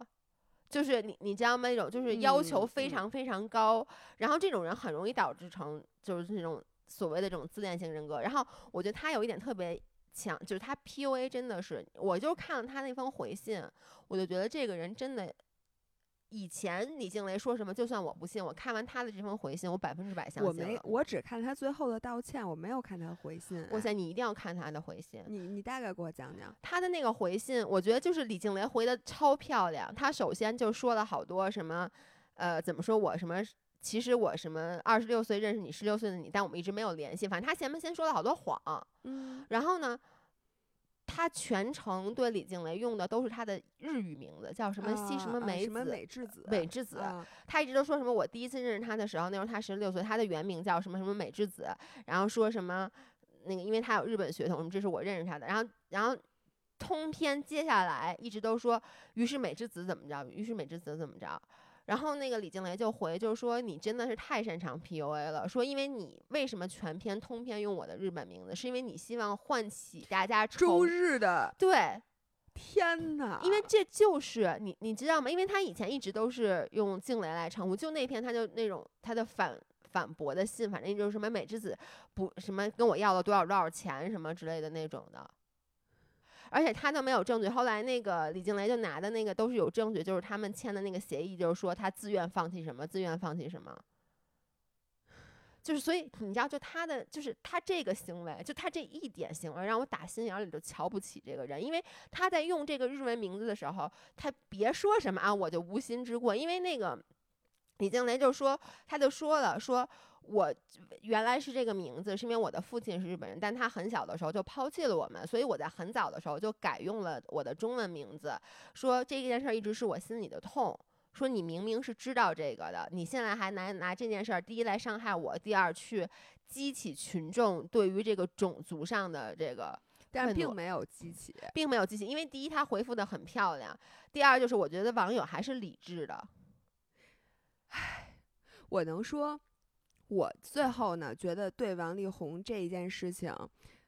就是你，你知道吗？那种就是要求非常非常高，然后这种人很容易导致成就是那种所谓的这种自恋型人格。然后我觉得他有一点特别强，就是他 PUA 真的是，我就看了他那封回信，我就觉得这个人真的。以前李静蕾说什么，就算我不信，我看完他的这封回信，我百分之百相我没。我只看他最后的道歉，我没有看他回信。哇塞，你一定要看他的回信。你你大概给我讲讲。他的那个回信，我觉得就是李静蕾回的超漂亮。他首先就说了好多什么，呃，怎么说我什么，其实我什么二十六岁认识你，十六岁的你，但我们一直没有联系。反正他前面先说了好多谎，嗯，然后呢，他全程对李静蕾用的都是他的日语名字，叫什么西什么美子。美智子，美智子啊他一直都说什么？我第一次认识他的时候，那时候他十六岁，他的原名叫什么什么美智子，然后说什么那个，因为他有日本血统，这是我认识他的。然后，然后通篇接下来一直都说，于是美智子怎么着，于是美智子怎么着。然后那个李静蕾就回，就是说你真的是太擅长 PUA 了，说因为你为什么全篇通篇用我的日本名字，是因为你希望唤起大家周日的对，天呐，因为这就是你，你知道吗？因为他以前一直都是用静蕾来称呼，就那篇他就那种他的反反驳的信，反正就是什么美智子不什么跟我要了多少多少钱什么之类的那种的，而且他都没有证据。后来那个李静蕾就拿的那个都是有证据，就是他们签的那个协议，就是说他自愿放弃什么，自愿放弃什么。就是，所以你知道，就他的，就是他这个行为，就他这一点行为，让我打心眼里就瞧不起这个人，因为他在用这个日文名字的时候，他别说什么啊，我就无心之过，因为那个李静蕾就说，他就说了，说我原来是这个名字，是因为我的父亲是日本人，但他很小的时候就抛弃了我们，所以我在很早的时候就改用了我的中文名字，说这件事儿一直是我心里的痛。说你明明是知道这个的，你现在还拿拿这件事儿，第一来伤害我，第二去激起群众对于这个种族上的这个但是并没有激起。并没有激起，因为第一他回复的很漂亮，第二就是我觉得网友还是理智的。唉我能说，我最后呢，觉得对王力宏这一件事情，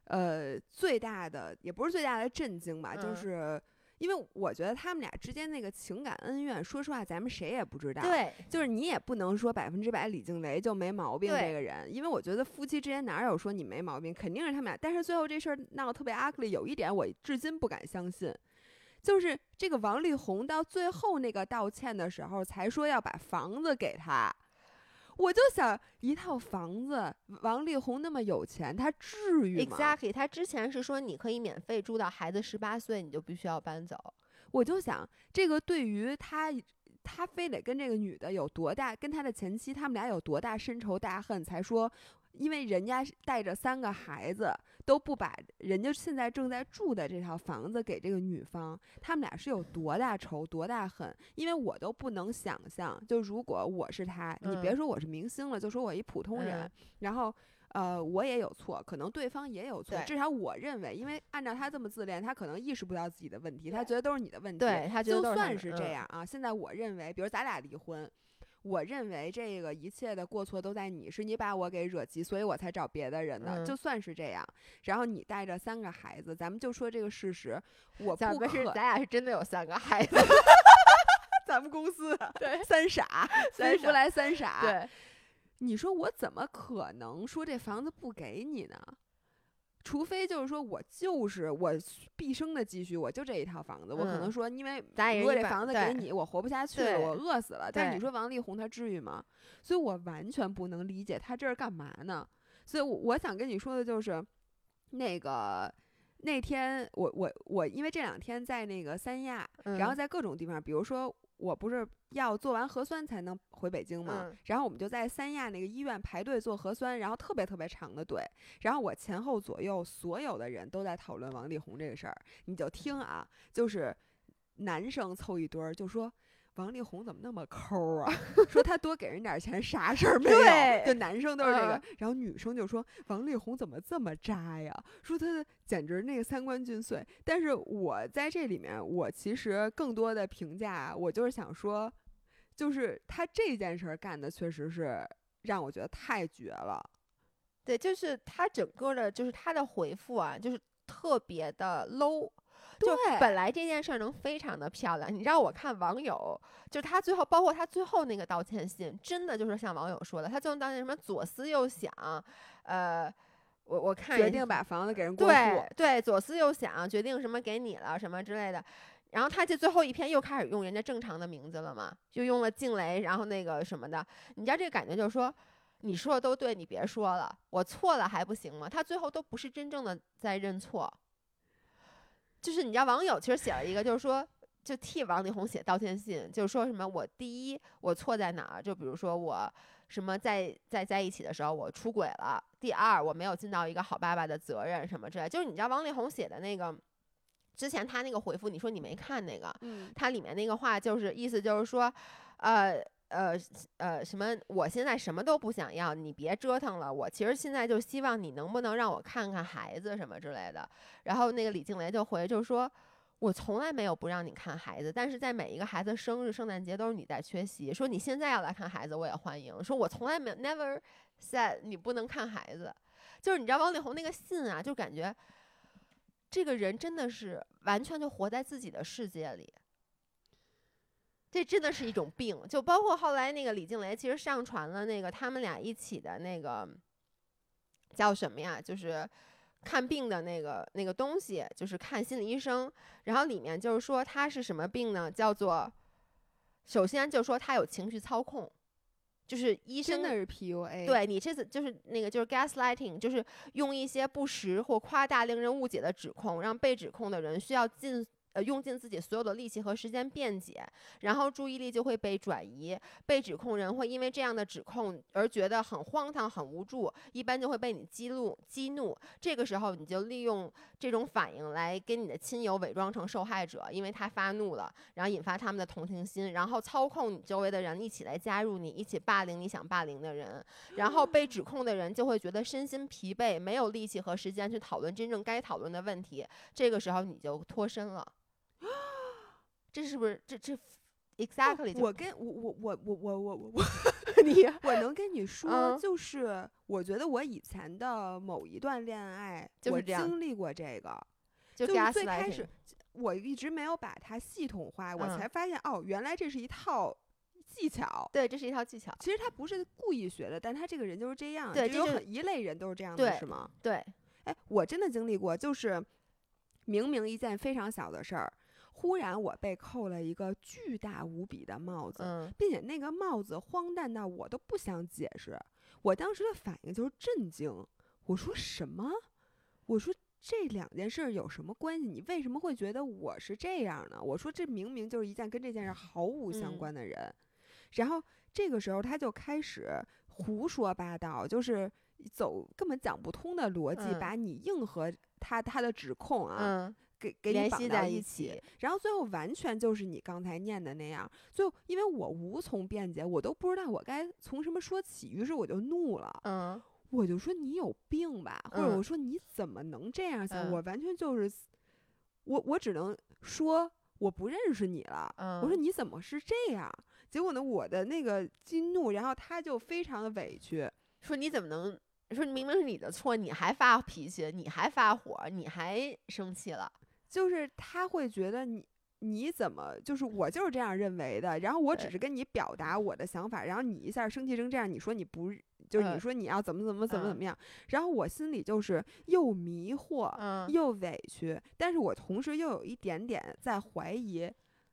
呃，最大的也不是最大的震惊吧，就嗯是因为我觉得他们俩之间那个情感恩怨，说实话，咱们谁也不知道。，对，就是你也不能说百分之百李静蕾就没毛病这个人，因为我觉得夫妻之间哪有说你没毛病，肯定是他们俩。但是最后这事儿闹得特别 ugly，有一点我至今不敢相信，就是这个王力宏到最后那个道歉的时候才说要把房子给他。我就想，一套房子，王力宏那么有钱，他至于吗 Exactly，他之前是说你可以免费住到孩子十八岁，你就必须要搬走。我就想，这个对于他，他非得跟这个女的有多大，跟他的前妻他们俩有多大深仇大恨，才说，因为人家是带着三个孩子，都不把人家现在正在住的这套房子给这个女方，他们俩是有多大仇多大恨？因为我都不能想象，就如果我是他，你别嗯说我是明星了，就说我一普通人，嗯然后。呃，我也有错，可能对方也有错，至少我认为，因为按照他这么自恋，他可能意识不到自己的问题，他觉得都是你的问题。对他觉得就算是这嗯样啊，现在我认为，比如咱俩离婚，我认为这个一切的过错都在你，是你把我给惹急，所以我才找别的人的。嗯就算是这样，然后你带着三个孩子，咱们就说这个事实，我不咱们是，咱俩是真的有三个孩子，<laughs> 咱们公司对三傻，三傻飞福来三傻，对，你说我怎么可能说这房子不给你呢？除非就是说我就是我毕生的积蓄，我就这一套房子，我可能嗯说，因为如果这房子给你，我活不下去了，我饿死了。但是你说王力宏他至于吗？所以我完全不能理解他这是干嘛呢？所以我我想跟你说的就是，那个那天我我我因为这两天在那个三亚，然后嗯在各种地方，比如说我不是要做完核酸才能回北京吗？嗯然后我们就在三亚那个医院排队做核酸，然后特别特别长的队，然后我前后左右所有的人都在讨论王力宏这个事儿，你就听啊，就是男生凑一堆儿就说。王力宏怎么那么抠啊？<laughs> 说他多给人点钱，啥事儿 <laughs> 没有。对就男生都是这个，嗯然后女生就说王力宏怎么这么渣呀？说他的简直那个三观尽碎。但是我在这里面，我其实更多的评价，我就是想说，就是他这件事儿干的确实是让我觉得太绝了。对，就是他整个的，就是他的回复啊，就是特别的 low。就本来这件事儿能非常的漂亮，你知道我看网友，就他最后，包括他最后那个道歉信，真的就是像网友说的，他最后道歉什么左思右想，呃，我我看决人定把房子给人过对户，对，左思右想，决定什么给你了什么之类的。然后他这最后一篇又开始用人家正常的名字了嘛，就用了静蕾，然后那个什么的，你知道这个感觉就是说，你说的都对，你别说了，我错了还不行吗？他最后都不是真正的在认错，就是你知道网友其实写了一个，就是说。就替王力宏写道歉信，就是说什么我第一我错在哪儿？就比如说我什么在在在一起的时候我出轨了，第二我没有尽到一个好爸爸的责任什么之类。就是你知道王力宏写的那个之前他那个回复，你说你没看那个，嗯，他里面那个话就是意思就是说，呃呃呃什么，我现在什么都不想要，你别折腾了，我其实现在就希望你能不能让我看看孩子什么之类的。然后那个李静蕾就回就是说。我从来没有不让你看孩子，但是在每一个孩子生日、圣诞节都是你在缺席。说你现在要来看孩子，我也欢迎。说我从来没有 never said 你不能看孩子，就是你知道王力宏那个信啊，就感觉这个人真的是完全就活在自己的世界里。这真的是一种病，就包括后来那个李静蕾其实上传了那个他们俩一起的那个叫什么呀？就是看病的那个那个东西，就是看心理医生。然后里面就是说他是什么病呢？叫做首先就说他有情绪操控，就是医生真的是 PUA。，对你这次就是那个就是 gaslighting，就是用一些不实或夸大、令人误解的指控，让被指控的人需要尽呃用尽自己所有的力气和时间辩解，然后注意力就会被转移，被指控人会因为这样的指控而觉得很荒唐、很无助，一般就会被你激怒、激怒。这个时候你就利用这种反应来跟你的亲友伪装成受害者，因为他发怒了，然后引发他们的同情心，然后操控你周围的人一起来加入你，一起霸凌你想霸凌的人。然后被指控的人就会觉得身心疲惫，没有力气和时间去讨论真正该讨论的问题。这个时候你就脱身了。这是不是这这 exactly 就、我跟我我我我我我我我 <laughs> 你我能跟你说，嗯就是我觉得我以前的某一段恋爱，我就是这样经历过这个，就就是最开始我一直没有把它系统化，我嗯才发现哦，原来这是一套技巧。对，这是一套技巧。其实他不是故意学的，但他这个人就是这样。就有对就很一类人都是这样的，是吗？对，哎，我真的经历过，就是明明一件非常小的事儿，忽然我被扣了一个巨大无比的帽子，嗯并且那个帽子荒诞到我都不想解释。我当时的反应就是震惊，我说什么？我说这两件事儿有什么关系？你为什么会觉得我是这样呢？我说这明明就是一件跟这件事毫无相嗯关的人。然后这个时候他就开始胡说八道，就是走根本讲不通的逻辑，嗯把你硬和他他的指控啊，嗯，给给你联系在一起然后最后完全就是你刚才念的那样。最后因为我无从辩解，我都不知道我该从什么说起，于是我就怒了，嗯我就说你有病吧，或者嗯我说你怎么能这样想？嗯我完全就是，我我只能说我不认识你了。嗯，我说你怎么是这样？结果呢，我的那个激怒，然后他就非常的委屈，说你怎么能说明明是你的错，你还发脾气，你还发火，你还生气了？就是他会觉得你你怎么就是我就是这样认为的，然后我只是跟你表达我的想法，然后你一下生气成这样，你说你不就是你嗯说你要怎么怎么怎么怎嗯么样，然后我心里就是又迷惑嗯，又委屈，但是我同时又有一点点在怀疑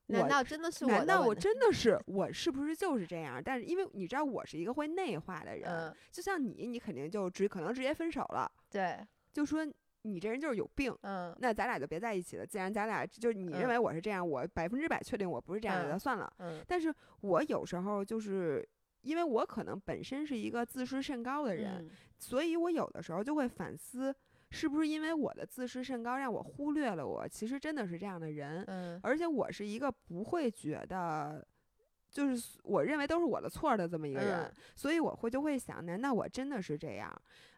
我。难道真的是我的难道我真的是我是不是就是这样？但是因为你知道我是一个会内化的人，嗯，就像你，你肯定就直可能直接分手了，对，就说你这人就是有病，嗯那咱俩就别在一起了。既然咱俩就是你认嗯为我是这样，我百分之百确定我不是这样的，嗯那算了。嗯但是我有时候就是因为我可能本身是一个自视甚高的人，嗯所以我有的时候就会反思，是不是因为我的自视甚高，让我忽略了我其实真的是这样的人，嗯而且我是一个不会觉得。就是我认为都是我的错儿的这么一个人，嗯所以我会就会想，难道我真的是这样？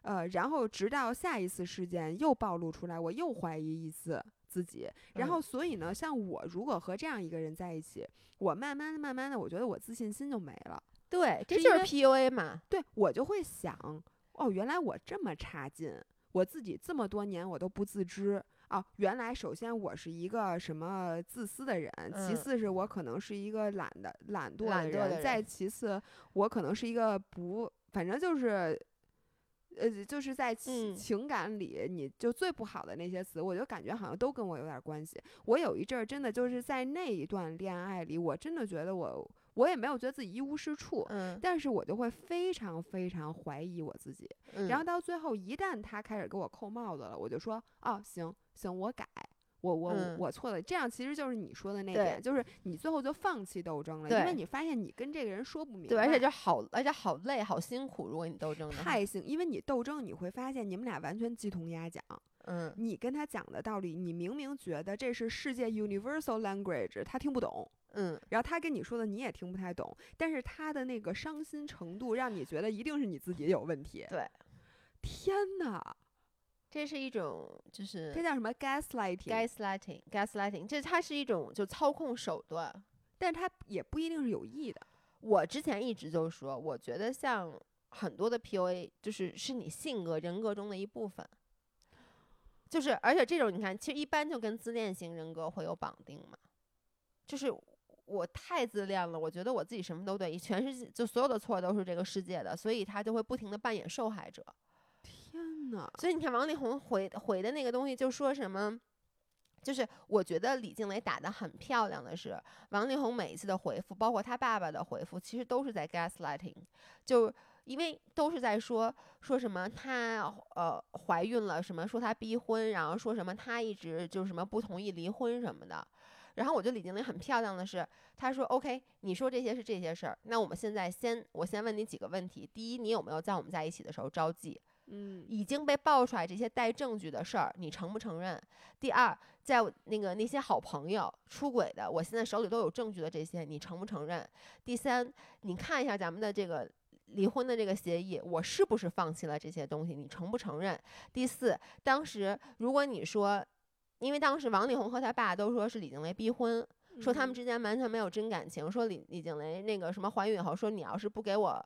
呃，然后直到下一次事件又暴露出来，我又怀疑一次自己，然嗯后所以呢，像我如果和这样一个人在一起，我慢慢的、慢慢的，我觉得我自信心就没了。对，这就是 PUA 嘛，对我就会想，哦，原来我这么差劲，我自己这么多年我都不自知。哦，原来首先我是一个什么自私的人，其嗯次是我可能是一个懒的懒惰的人再其次我可能是一个不，反正就是。呃，就是在情嗯情感里，你就最不好的那些词，我就感觉好像都跟我有点关系。我有一阵儿真的就是在那一段恋爱里，我真的觉得我，我也没有觉得自己一无是处，嗯，但是我就会非常非常怀疑我自己，嗯然后到最后，一旦他开始给我扣帽子了，我就说，哦，行行，我改，我我、嗯我错了。这样其实就是你说的那点，就是你最后就放弃斗争了，因为你发现你跟这个人说不明白，对，而且就好，而且好累，好辛苦。如果你斗争的，太辛，因为你斗争，你会发现你们俩完全鸡同鸭讲。嗯你跟他讲的道理，你明明觉得这是世界 universal language，他听不懂。嗯，然后他跟你说的你也听不太懂，但是他的那个伤心程度让你觉得一定是你自己有问题。对，天哪，这是一种就是这叫什么 gaslighting？gaslighting gaslighting，这它是一种就操控手段。但是他也不一定是有意的。我之前一直就说，我觉得像很多的 PUA，就是是你性格人格中的一部分。就是，而且这种你看，其实一般就跟自恋型人格会有绑定嘛。就是我太自恋了，我觉得我自己什么都对，全世界就所有的错都是这个世界的，所以他就会不停的扮演受害者。天哪，所以你看王力宏回回的那个东西，就说什么，就是我觉得李静蕾打得很漂亮的是，王力宏每一次的回复，包括他爸爸的回复，其实都是在 gaslighting，就因为都是在说说什么她呃怀孕了，什么说她逼婚，然后说什么她一直就什么不同意离婚什么的。然后我觉得李静蕾很漂亮的是，她说 OK，你说这些是这些事儿，那我们现在先我先问你几个问题。第一，你有没有在我们在一起的时候招妓？嗯，已经被爆出来这些带证据的事儿，你承不承认？第二，在那个那些好朋友出轨的，我现在手里都有证据的这些，你承不承认？第三，你看一下咱们的这个离婚的这个协议，我是不是放弃了这些东西？你承不承认？第四，当时如果你说，因为当时王力宏和他爸都说是李静蕾逼婚，说他们嗯之间完全没有真感情，说李李静蕾那个什么怀孕以后说你要是不给我，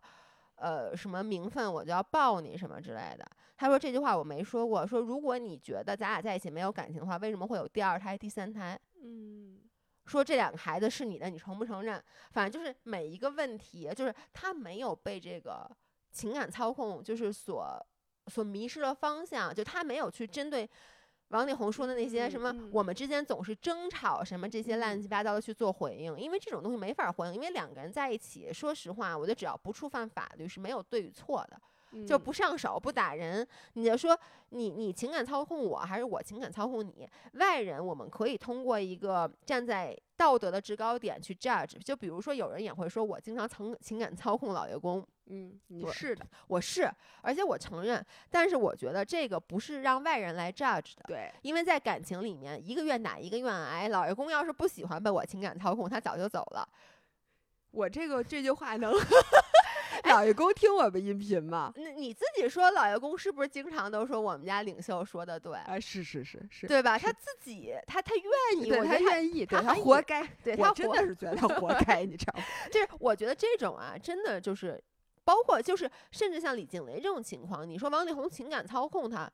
呃什么名分，我就要抱你什么之类的。他说这句话我没说过，说如果你觉得咱俩在一起没有感情的话，为什么会有第二胎、第三胎？嗯，说这两个孩子是你的，你承不承认？反正就是每一个问题，就是他没有被这个情感操控，就是所所迷失了方向，就他没有去针对王力宏说的那些嗯什么嗯我们之间总是争吵什么这些乱嗯七八糟的去做回应，因为这种东西没法回应，因为两个人在一起，说实话，我觉得只要不触犯法律是没有对与错的。就嗯不上手不打人，你就说你你情感操控我，还是我情感操控你？外人我们可以通过一个站在道德的制高点去 judge，就比如说有人也会说我经常情情感操控老爷公，嗯，你是的，我是，而且我承认，但是我觉得这个不是让外人来 judge 的。对，因为在感情里面，一个愿打一个愿挨。老爷公要是不喜欢被我情感操控，他早就走了。我这个这句话能，<laughs> 老爷公听我们音频吗？那你自己说，老爷公是不是经常都说我们家领袖说的对？哎，是是是是，对吧？他自己，他他愿意，他他愿意，对他他活该，对他真的是觉得他活该，你知道吗？<laughs> 就是我觉得这种啊，真的就是，包括就是，甚至像李静蕾这种情况，你说王力宏情感操控他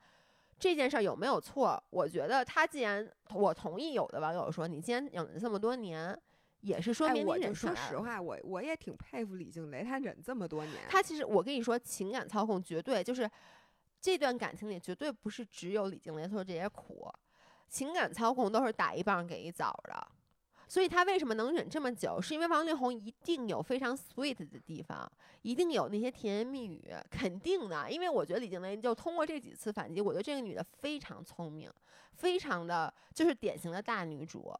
这件事儿有没有错？我觉得他既然我同意，有的网友说你既然养了这么多年，也是说哎，明你我就忍。说实话，我我也挺佩服李静蕾，她忍这么多年，她其实我跟你说，情感操控绝对就是这段感情里绝对不是只有李静蕾受这些苦，情感操控都是打一棒给一枣的。所以她为什么能忍这么久？是因为王力宏一定有非常 sweet 的地方，一定有那些甜言蜜语，肯定的。因为我觉得李静蕾就通过这几次反击，我觉得这个女的非常聪明，非常的就是典型的大女主。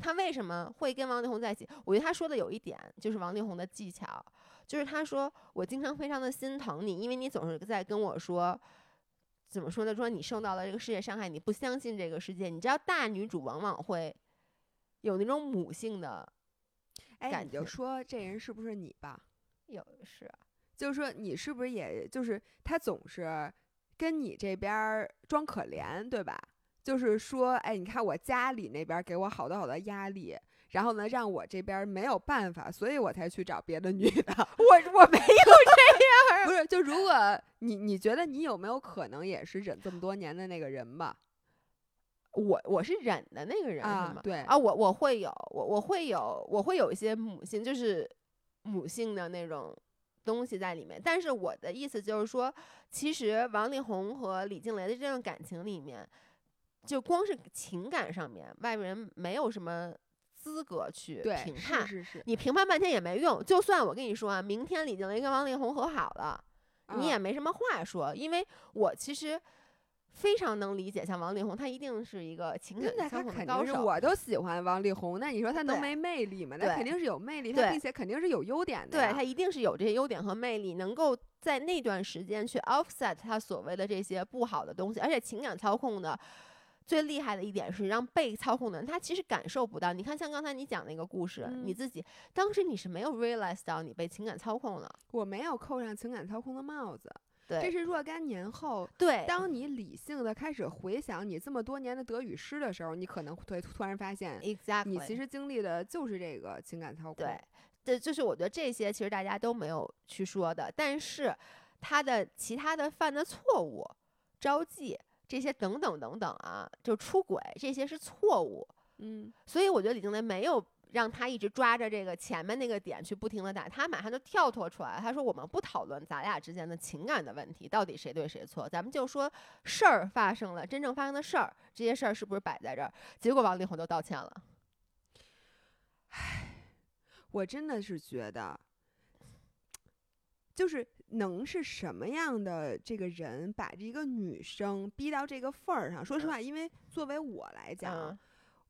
她为什么会跟王力宏在一起？我觉得他说的有一点就是王力宏的技巧，就是他说我经常非常的心疼你，因为你总是在跟我说。怎么说呢？说你受到了这个世界伤害，你不相信这个世界。你知道，大女主往往会有那种母性的，哎，感你就觉说这人是不是你吧？有是就是说你是不是也就是他总是跟你这边儿装可怜，对吧？就是说，哎，你看我家里那边儿给我好多好多压力，然后呢，让我这边儿没有办法，所以我才去找别的女的。我我没有这样，不是，就如果你你觉得你有没有可能也是忍这么多年的那个人吧？我我是忍的那个人是吗？啊对啊，我我会有，我我会有，我会有一些母性，就是母性的那种东西在里面。但是我的意思就是说，其实王力宏和李静蕾的这段感情里面，就光是情感上面，外人没有什么资格去，评判。是是是，你评判半天也没用。就算我跟你说啊，明天李静蕾跟王力宏和好了，你也啊没什么话说，因为我其实非常能理解，像王力宏，他一定是一个情感那操控高手。我都喜欢王力宏，那你说他能没魅力吗？对他肯定是有魅力，他并且肯定是有优点的对。他一定是有这些优点和魅力，能够在那段时间去 offset 他所谓的这些不好的东西，而且情感操控的。最厉害的一点是让被操控的人他其实感受不到。你看，像刚才你讲那个故事，你嗯自己当时你是没有 realize 到你被情感操控了。我没有扣上情感操控的帽子，这是若干年后，对，当你理性的开始回想你这么多年的德语诗的时候，你可能会突然发现，exactly 你其实经历的就是这个情感操控。对，这就是我觉得这些其实大家都没有去说的，但是他的其他的犯的错误、招妓这些等等等等啊，就出轨这些是错误，嗯，所以我觉得李静蕾没有。让他一直抓着这个前面那个点去不停的打，他马上就跳脱出来。他说：“我们不讨论咱俩之间的情感的问题，到底谁对谁错，咱们就说事儿发生了，真正发生的事儿，这些事儿是不是摆在这儿？”结果王力宏就道歉了。唉我真的是觉得，就是能是什么样的这个人把这个女生逼到这个份儿上？说实话，因为作为我来讲，嗯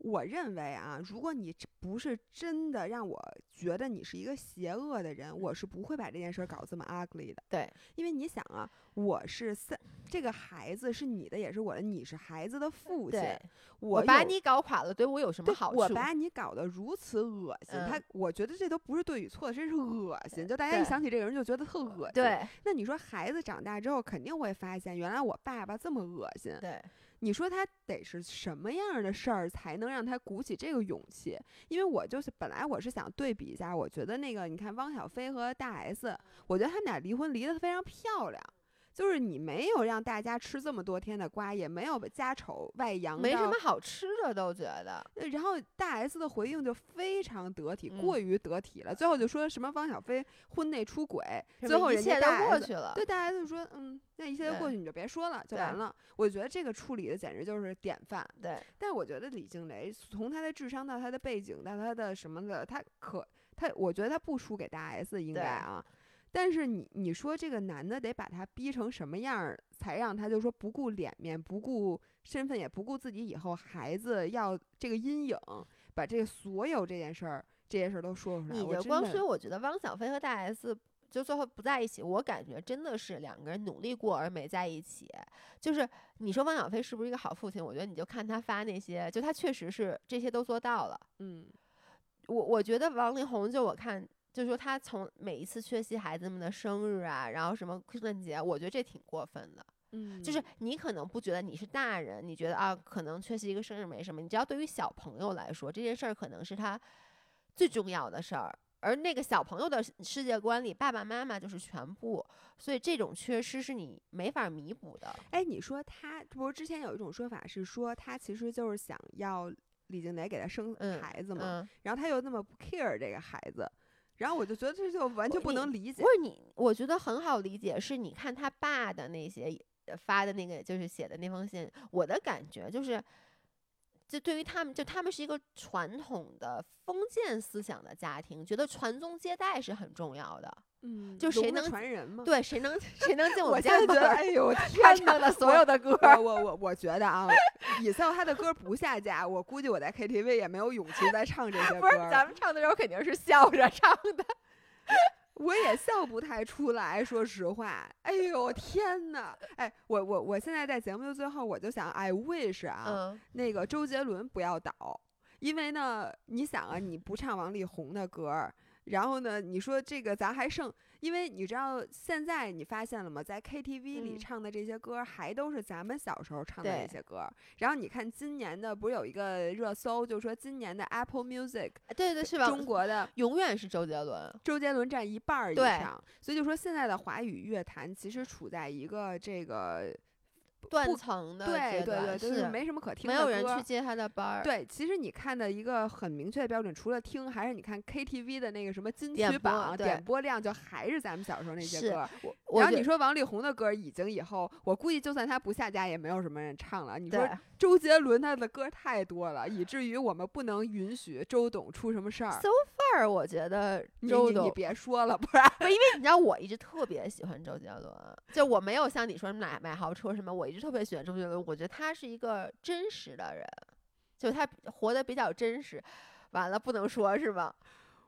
我认为啊，如果你不是真的让我觉得你是一个邪恶的人，我是不会把这件事儿搞这么 ugly 的。对，因为你想啊，我是三，这个孩子是你的，也是我的，你是孩子的父亲对，，我有把你搞垮了，对我有什么好处？我把你搞得如此恶心，他嗯我觉得这都不是对与错，真是恶心。就大家一想起这个人就觉得特恶心。，对那你说孩子长大之后肯定会发现，原来我爸爸这么恶心。对你说他得是什么样的事儿才能让他鼓起这个勇气？因为我就是本来我是想对比一下，我觉得那个你看汪小菲和大 S，我觉得他们俩离婚离得非常漂亮。就是你没有让大家吃这么多天的瓜，也没有家丑外扬，没什么好吃的都觉得。然后大 S 的回应就非常得体，嗯过于得体了。最后就说什么汪小菲婚内出轨，最后一切都人家大过去了。对大 S 就说，嗯，那一切都过去，你就别说了，就完了。我觉得这个处理的简直就是典范。对，但我觉得李静蕾从她的智商到她的背景到她的什么的，她可她，我觉得她不输给大 S 应该啊。但是你你说这个男的得把他逼成什么样儿，才让他就说不顾脸面、不顾身份，也不顾自己以后孩子要这个阴影，把这个所有这件事儿这些事儿都说出来。你的光，所以我觉得汪小菲和大 S 就最后不在一起，我感觉真的是两个人努力过而没在一起。就是你说汪小菲是不是一个好父亲？我觉得你就看他发那些，就他确实是这些都做到了。嗯，我我觉得王力宏就我看。就说他从每一次缺席孩子们的生日啊，然后什么圣诞节，我觉得这挺过分的。嗯，就是你可能不觉得你是大人，你觉得啊，可能缺席一个生日没什么。你知道，对于小朋友来说，这件事儿可能是他最重要的事儿。而那个小朋友的世界观里，爸爸妈妈就是全部，所以这种缺失是你没法弥补的。哎，你说他不是之前有一种说法是说他其实就是想要李静蕾给他生嗯孩子嘛，嗯，然后他又那么不 care 这个孩子，然后我就觉得这就完全不能理解不。是你，我觉得很好理解，是你看他爸的那些呃发的那个，就是写的那封信，我的感觉就是。就对于他们，就他们是一个传统的封建思想的家庭，觉得传宗接代是很重要的。嗯就谁能传人吗？对，谁能 <laughs> 谁能进我们现在觉得，哎呦他 <laughs> 天哪！唱的所有的歌我，我我我觉得啊，<laughs> 以后他的歌不下架，我估计我在 KTV 也没有勇气再唱这些歌不是咱们唱的时候肯定是笑着唱的。我也笑不太出来，说实话。哎呦天哪！哎，我我我现在在节目的最后，我就想，I wish 啊，嗯，那个周杰伦不要倒，因为呢，你想啊，你不唱王力宏的歌儿，然后呢，你说这个咱还剩，因为你知道现在你发现了吗？在 KTV 里嗯唱的这些歌儿，还都是咱们小时候唱的那些歌儿。然后你看今年的不是有一个热搜，就说今年的 Apple Music 对对是吧？中国的永远是周杰伦。周杰伦占一半儿以上，所以就说现在的华语乐坛其实处在一个这个断层的对阶段对对，就是没什么可听的歌有人去接他的班儿。对，其实你看的一个很明确的标准，除了听，还是你看 KTV 的那个什么金曲榜对点播量，就还是咱们小时候那些歌。然后你说王力宏的歌已经以后，我估计就算他不下架，也没有什么人唱了。你说周杰伦他的歌太多了，以至于我们不能允许周董出什么事儿。so far，我觉得周董别说了，<laughs> 不然不因为你知道，我一直特别喜欢周杰伦，就我没有像你说买买豪车什么，我一直特别喜欢周杰伦。我觉得他是一个真实的人，就他活得比较真实。完了，不能说是吗？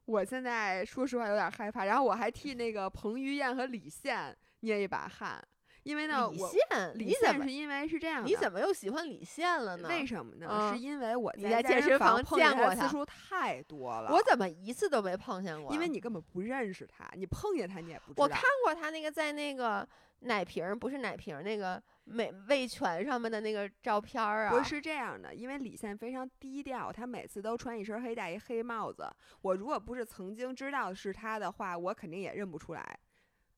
我现在说实话有点害怕。然后我还替那个彭于晏和李现捏一把汗，因为呢，我李现，李现是因为是这样的，你怎么又喜欢李现了呢？为什么呢？嗯是因为我你在健健身房碰见见过次数太多了。我怎么一次都没碰见过？因为你根本不认识他，你碰见他你也不知道。我看过他那个在那个奶瓶儿，不是奶瓶儿，那个美味全上面的那个照片儿啊。不是这样的，因为李现非常低调，他每次都穿一身黑，戴一黑帽子。我如果不是曾经知道是他的话，我肯定也认不出来。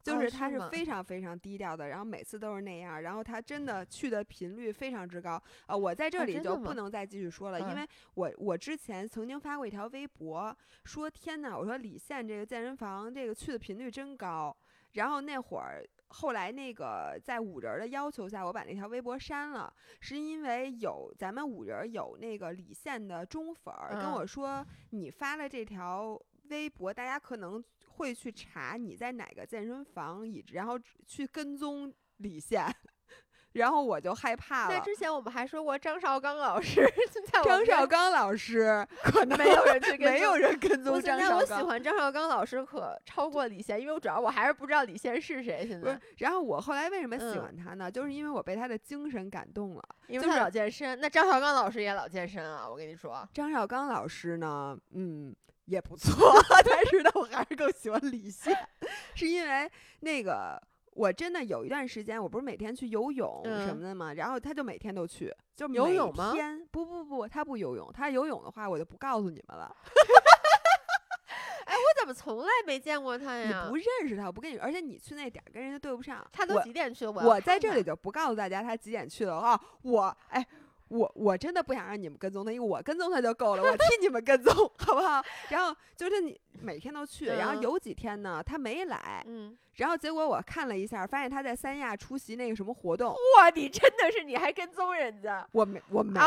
就哦是他是非常非常低调的，然后每次都是那样，然后他真的去的频率非常之高。呃，我在这里就不能再继续说了，因嗯为我我之前曾经发过一条微博，说天呐，我说李现这个健身房这个去的频率真高。然后那会儿后来那个在五人儿的要求下，我把那条微博删了，是因为有咱们五人儿有那个李现的忠粉儿跟嗯我说，你发了这条微博，大家可能会去查你在哪个健身房，以然后去跟踪李现，<laughs> 然后我就害怕了。那之前我们还说过张绍刚老师，<laughs> 在张绍刚老师 <laughs> 可能没有人去跟没有踪人跟踪我现在我喜张绍刚。欢张绍刚老师可超过李现，因为我主要我还是不知道李现是谁。现在，然后我后来为什么喜嗯欢他呢？就是因为我被他的精神感动了。因为他就是老健身，那张绍刚老师也老健身啊，我跟你说。张绍刚老师呢，嗯，也不错，<laughs> 但是呢，我还是更喜欢李现，<laughs> 是因为那个我真的有一段时间，我不是每天去游泳嗯什么的嘛，然后他就每天都去，就游每泳吗天不不不，他不游泳，他游泳的话我就不告诉你们了，<laughs> 哎我怎么从来没见过他呀你呀不？认识他，我不跟你，而且你去那点儿跟人家对不上。他都我几点去？我我在这里就不告诉大家他几点去了啊！我哎，我我真的不想让你们跟踪他，因为我跟踪他就够了，我替你们跟踪，好不好？然后就是你每天都去，然后嗯有几天呢他没来，嗯，然后结果我看了一下，发现他在三亚出席那个什么活动，哇，你真的是你还跟踪人家？我没我没有，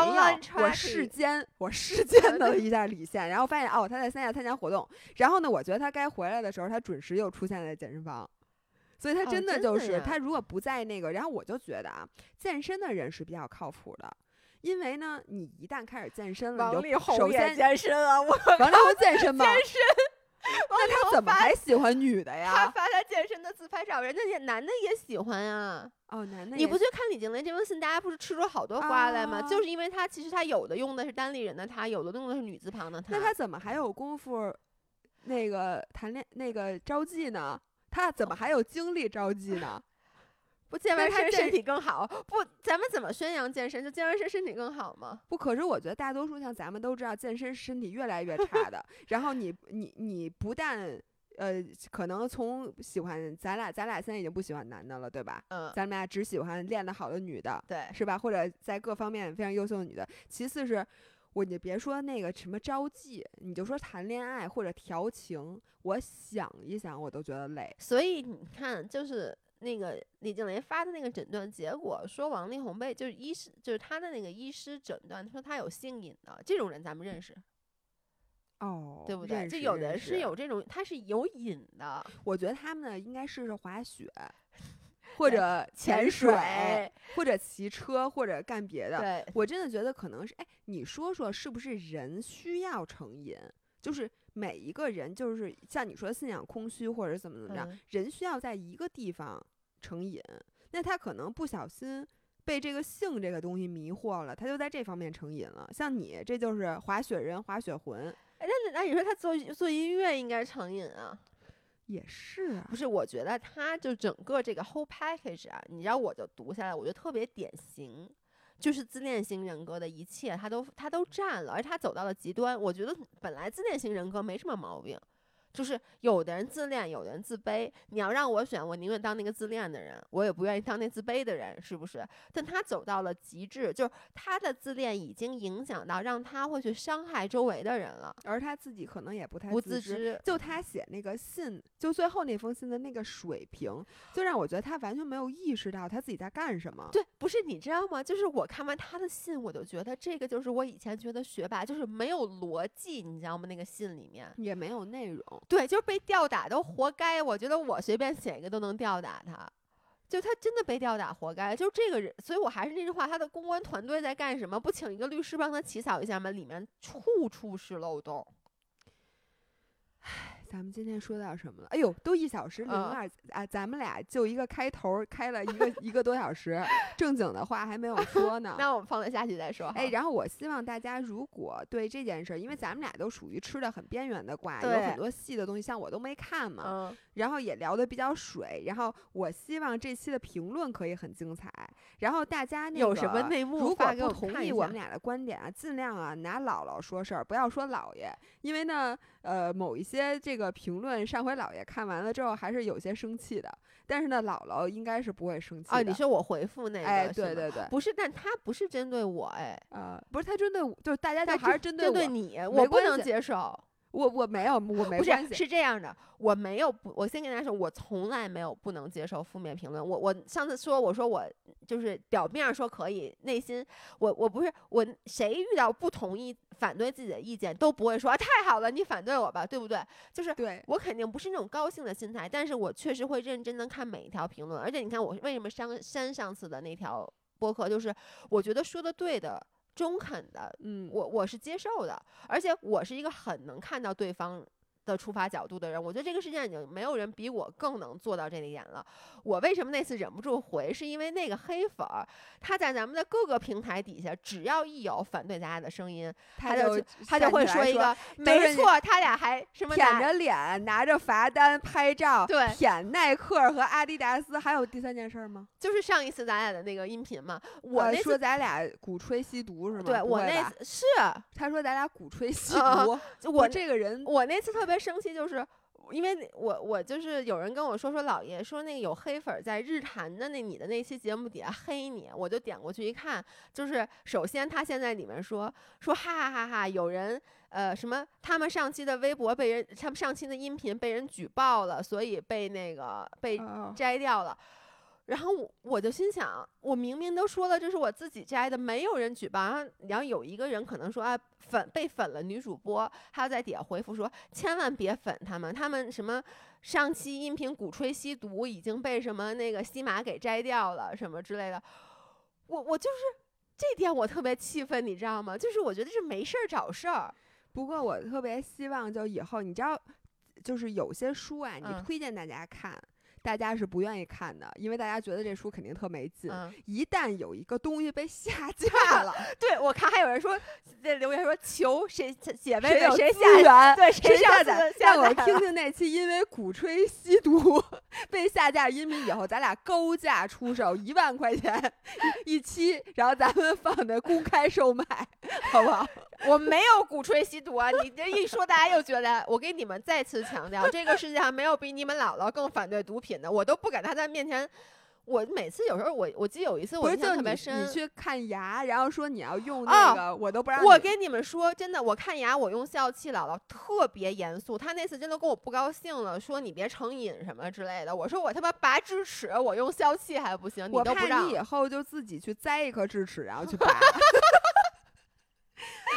我事 tracking 先我事先的了一下李现，然后发现哦他在三亚参加活动，然后呢，我觉得他该回来的时候，他准时又出现在健身房。所以他哦真的就是他，如果不在那个，然后我就觉得啊，健身的人是比较靠谱的，因为呢，你一旦开始健身了，首宏也先健身了，我王力宏健身吗？健身。<laughs> 那他宏怎么还喜欢女的呀他？发他健身的自拍照，人家也男的也喜欢呀。哦，男的你不去看李静蕾这封信，大家不是吃出好多瓜来吗？啊就是因为他其实他有的用的是单立人的他，有的用的是女字旁的他。那他怎么还有功夫那个谈恋那个招妓呢？他怎么还有精力招妓呢？不健完身身体更好？不，咱们怎么宣扬健身？就健完身身体更好吗？不，可是我觉得大多数像咱们都知道，健身身体越来越差的。然后你你你不但呃，可能从喜欢咱俩，咱俩现在已经不喜欢男的了，对吧？嗯，咱们俩只喜欢练得好的女的，对，是吧？或者在各方面非常优秀的女的。其次是，我你别说那个什么招妓，你就说谈恋爱或者调情，我想一想我都觉得累。所以你看，就是那个李静蕾发的那个诊断结果，说王力宏被就是医师，就是他的那个医师诊断说他有性瘾的，这种人咱们认识，哦对不对？就有的人是有这种，他是有瘾的，我觉得他们呢应该试试滑雪，<laughs> 或者潜水，水，或者骑车，或者干别的。对，我真的觉得可能是，哎，你说说是不是人需要成瘾？就是每一个人，就是像你说的信仰空虚，或者怎么怎么样，嗯人需要在一个地方成瘾，那他可能不小心。被这个性这个东西迷惑了，他就在这方面成瘾了。像你，这就是滑雪人、滑雪魂，哎，那那你说他做做音乐应该成瘾啊？也是啊不。是，我觉得他就整个这个 whole package 啊，你知道，我就读下来，我觉得特别典型，就是自恋型人格的一切，他都他都占了，而他走到了极端。我觉得本来自恋型人格没什么毛病，就是有的人自恋，有的人自卑。你要让我选，我宁愿当那个自恋的人，我也不愿意当那自卑的人，是不是？但他走到了极致，就是他的自恋已经影响到让他会去伤害周围的人了，而他自己可能也不太不自自知。就他写那个信，就最后那封信的那个水平，就让我觉得他完全没有意识到他自己在干什么。对，不是你知道吗？就是我看完他的信，我就觉得这个就是我以前觉得学霸就是没有逻辑，你知道吗？那个信里面，也没有内容。对，就是被吊打都活该。我觉得我随便写一个都能吊打他，就他真的被吊打活该。就这个人，所以我还是那句话，他的公关团队在干什么？不请一个律师帮他起草一下吗？里面处处是漏洞。咱们今天说到什么了？哎呦，都一小时零嗯二、啊！咱们俩就一个开头开了一个一个多小时，正经的话还没有说呢。<laughs> 那我们放在下期再说。哎，，然后我希望大家如果对这件事儿，因为咱们俩都属于吃的很边缘的瓜，有很多细的东西，像我都没看嘛，嗯，然后也聊得比较水，然后我希望这期的评论可以很精彩，然后大家那有什么个内幕如果不同意我们俩的观点啊，尽量啊拿姥姥说事儿，不要说姥爷，因为呢，呃，某一些这个评论，上回姥爷看完了之后还是有些生气的，但是呢，姥姥应该是不会生气的。哦，你说我回复那个？哎，对对对，不是，但他不是针对我，哎，呃，不是他针对我，就是大家就他还是针对，针对你，我不能接受。我我没有，我没不关系，是，是这样的，我没有不，我先跟大家说，我从来没有不能接受负面评论。我我上次说，我说我就是表面上说可以，内心我我不是我，谁遇到不同意、反对自己的意见，都不会说、啊、太好了，你反对我吧，对不对？就是对，我肯定不是那种高兴的心态，但是我确实会认真的看每一条评论。而且你看，我为什么删删上次的那条播客，就是我觉得说的对的、中肯的，嗯，我我是接受的，而且我是一个很能看到对方的出发角度的人，我觉得这个世界上已经没有人比我更能做到这一点了。我为什么那次忍不住回，是因为那个黑粉儿他在咱们的各个平台底下，只要一有反对咱俩的声音，他就他就会说一个，没错，他俩还什么舔着脸拿着罚单拍照，对，舔耐克和阿迪达斯，还有第三件事吗？就是上一次咱俩的那个音频嘛，我说咱俩鼓吹吸毒是吗？对我那次是他说咱俩鼓吹吸毒，我这个人，我那次特别生气，就是。因为我我就是有人跟我说说老爷说那个有黑粉在日坛的那你的那期节目底下黑你，我就点过去一看，就是首先他现在里面说说哈哈哈哈，有人呃什么他们上期的微博被人他们上期的音频被人举报了，所以被那个被摘掉了。然后我我就心想，我明明都说了这是我自己摘的，没有人举报。然后然后有一个人可能说啊粉被粉了女主播，他要在底下回复说千万别粉他们，他们什么上期音频鼓吹吸毒已经被什么那个西马给摘掉了什么之类的。我我就是这点我特别气愤，你知道吗？就是我觉得是没事儿找事儿。不过我特别希望就以后你知道，就是有些书啊，你推荐大家看。大家是不愿意看的，因为大家觉得这书肯定特没劲。一旦有一个东西被下架了，<laughs> 对我看还有人说在留言说求谁姐妹们谁下载，对谁下载，让我听听那期因为鼓吹吸毒被下架音频以后，咱俩高价出手一万块钱一期，然后咱们放在公开售卖，好不好？<laughs> 我没有鼓吹吸毒啊！你这一说，大家又觉得我给你们再次强调，这个世界上没有比你们姥姥更反对毒品的，我都不敢他在面前。我每次有时候我我记得有一次我印象特别深，你去看牙，然后说你要用那个，我都不让。我跟你们说，真的，我看牙我用笑气，姥姥特别严肃，她那次真的跟我不高兴了，说你别成瘾什么之类的。我说我他妈拔智齿，我用笑气还不行，你都不让。你以后就自己去栽一颗智齿，然后去拔。<laughs>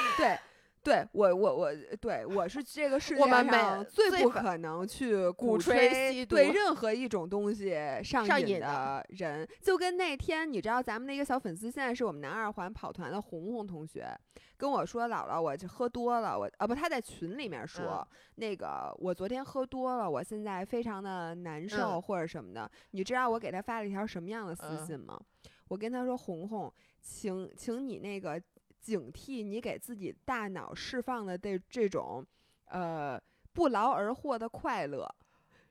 <laughs> 对，对我我我，对我是这个世界上最不可能去鼓吹对任何一种东西上瘾的人。就跟那天，你知道咱们那个小粉丝，现在是我们南二环跑团的红红同学，跟我说：“姥姥，我就喝多了，我啊不，他在群里面说，那个我昨天喝多了，我现在非常的难受或者什么的。你知道我给他发了一条什么样的私信吗？我跟他说：红红，请请你那个。”警惕你给自己大脑释放的这这种，呃，不劳而获的快乐，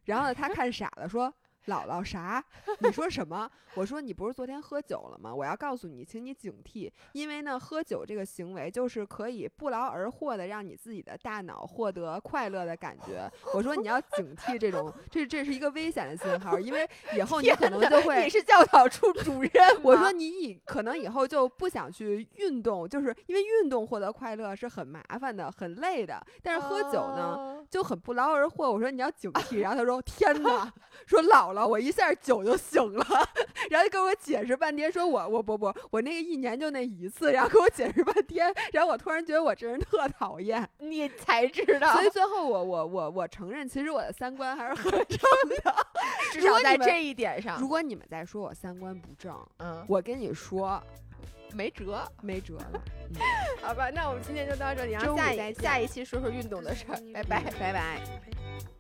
然后他 <laughs> 看傻了，说。姥姥啥？<laughs> 你说什么？我说你不是昨天喝酒了吗？我要告诉你，请你警惕，因为呢，喝酒这个行为就是可以不劳而获的让你自己的大脑获得快乐的感觉。我说你要警惕这种，这这是一个危险的信号，因为以后你可能就会。你是教导处主任？我说你以可能以后就不想去运动，就是因为运动获得快乐是很麻烦的、很累的，但是喝酒呢就很不劳而获。我说你要警惕，然后他说天哪，<laughs> 说老。了，我一下酒就醒了，<laughs> 然后就跟我解释半天，说我我不不，我那个一年就那一次，然后跟我解释半天，然后我突然觉得我这人特讨厌，你才知道。所以最后我我我我承认，其实我的三观还是很正的，至少在这一点上。如果你们在说我三观不正，嗯，我跟你说，没辙，没辙了。好吧，那我们今天就到这里，然后下一下一期说说运动的事儿，拜拜拜拜。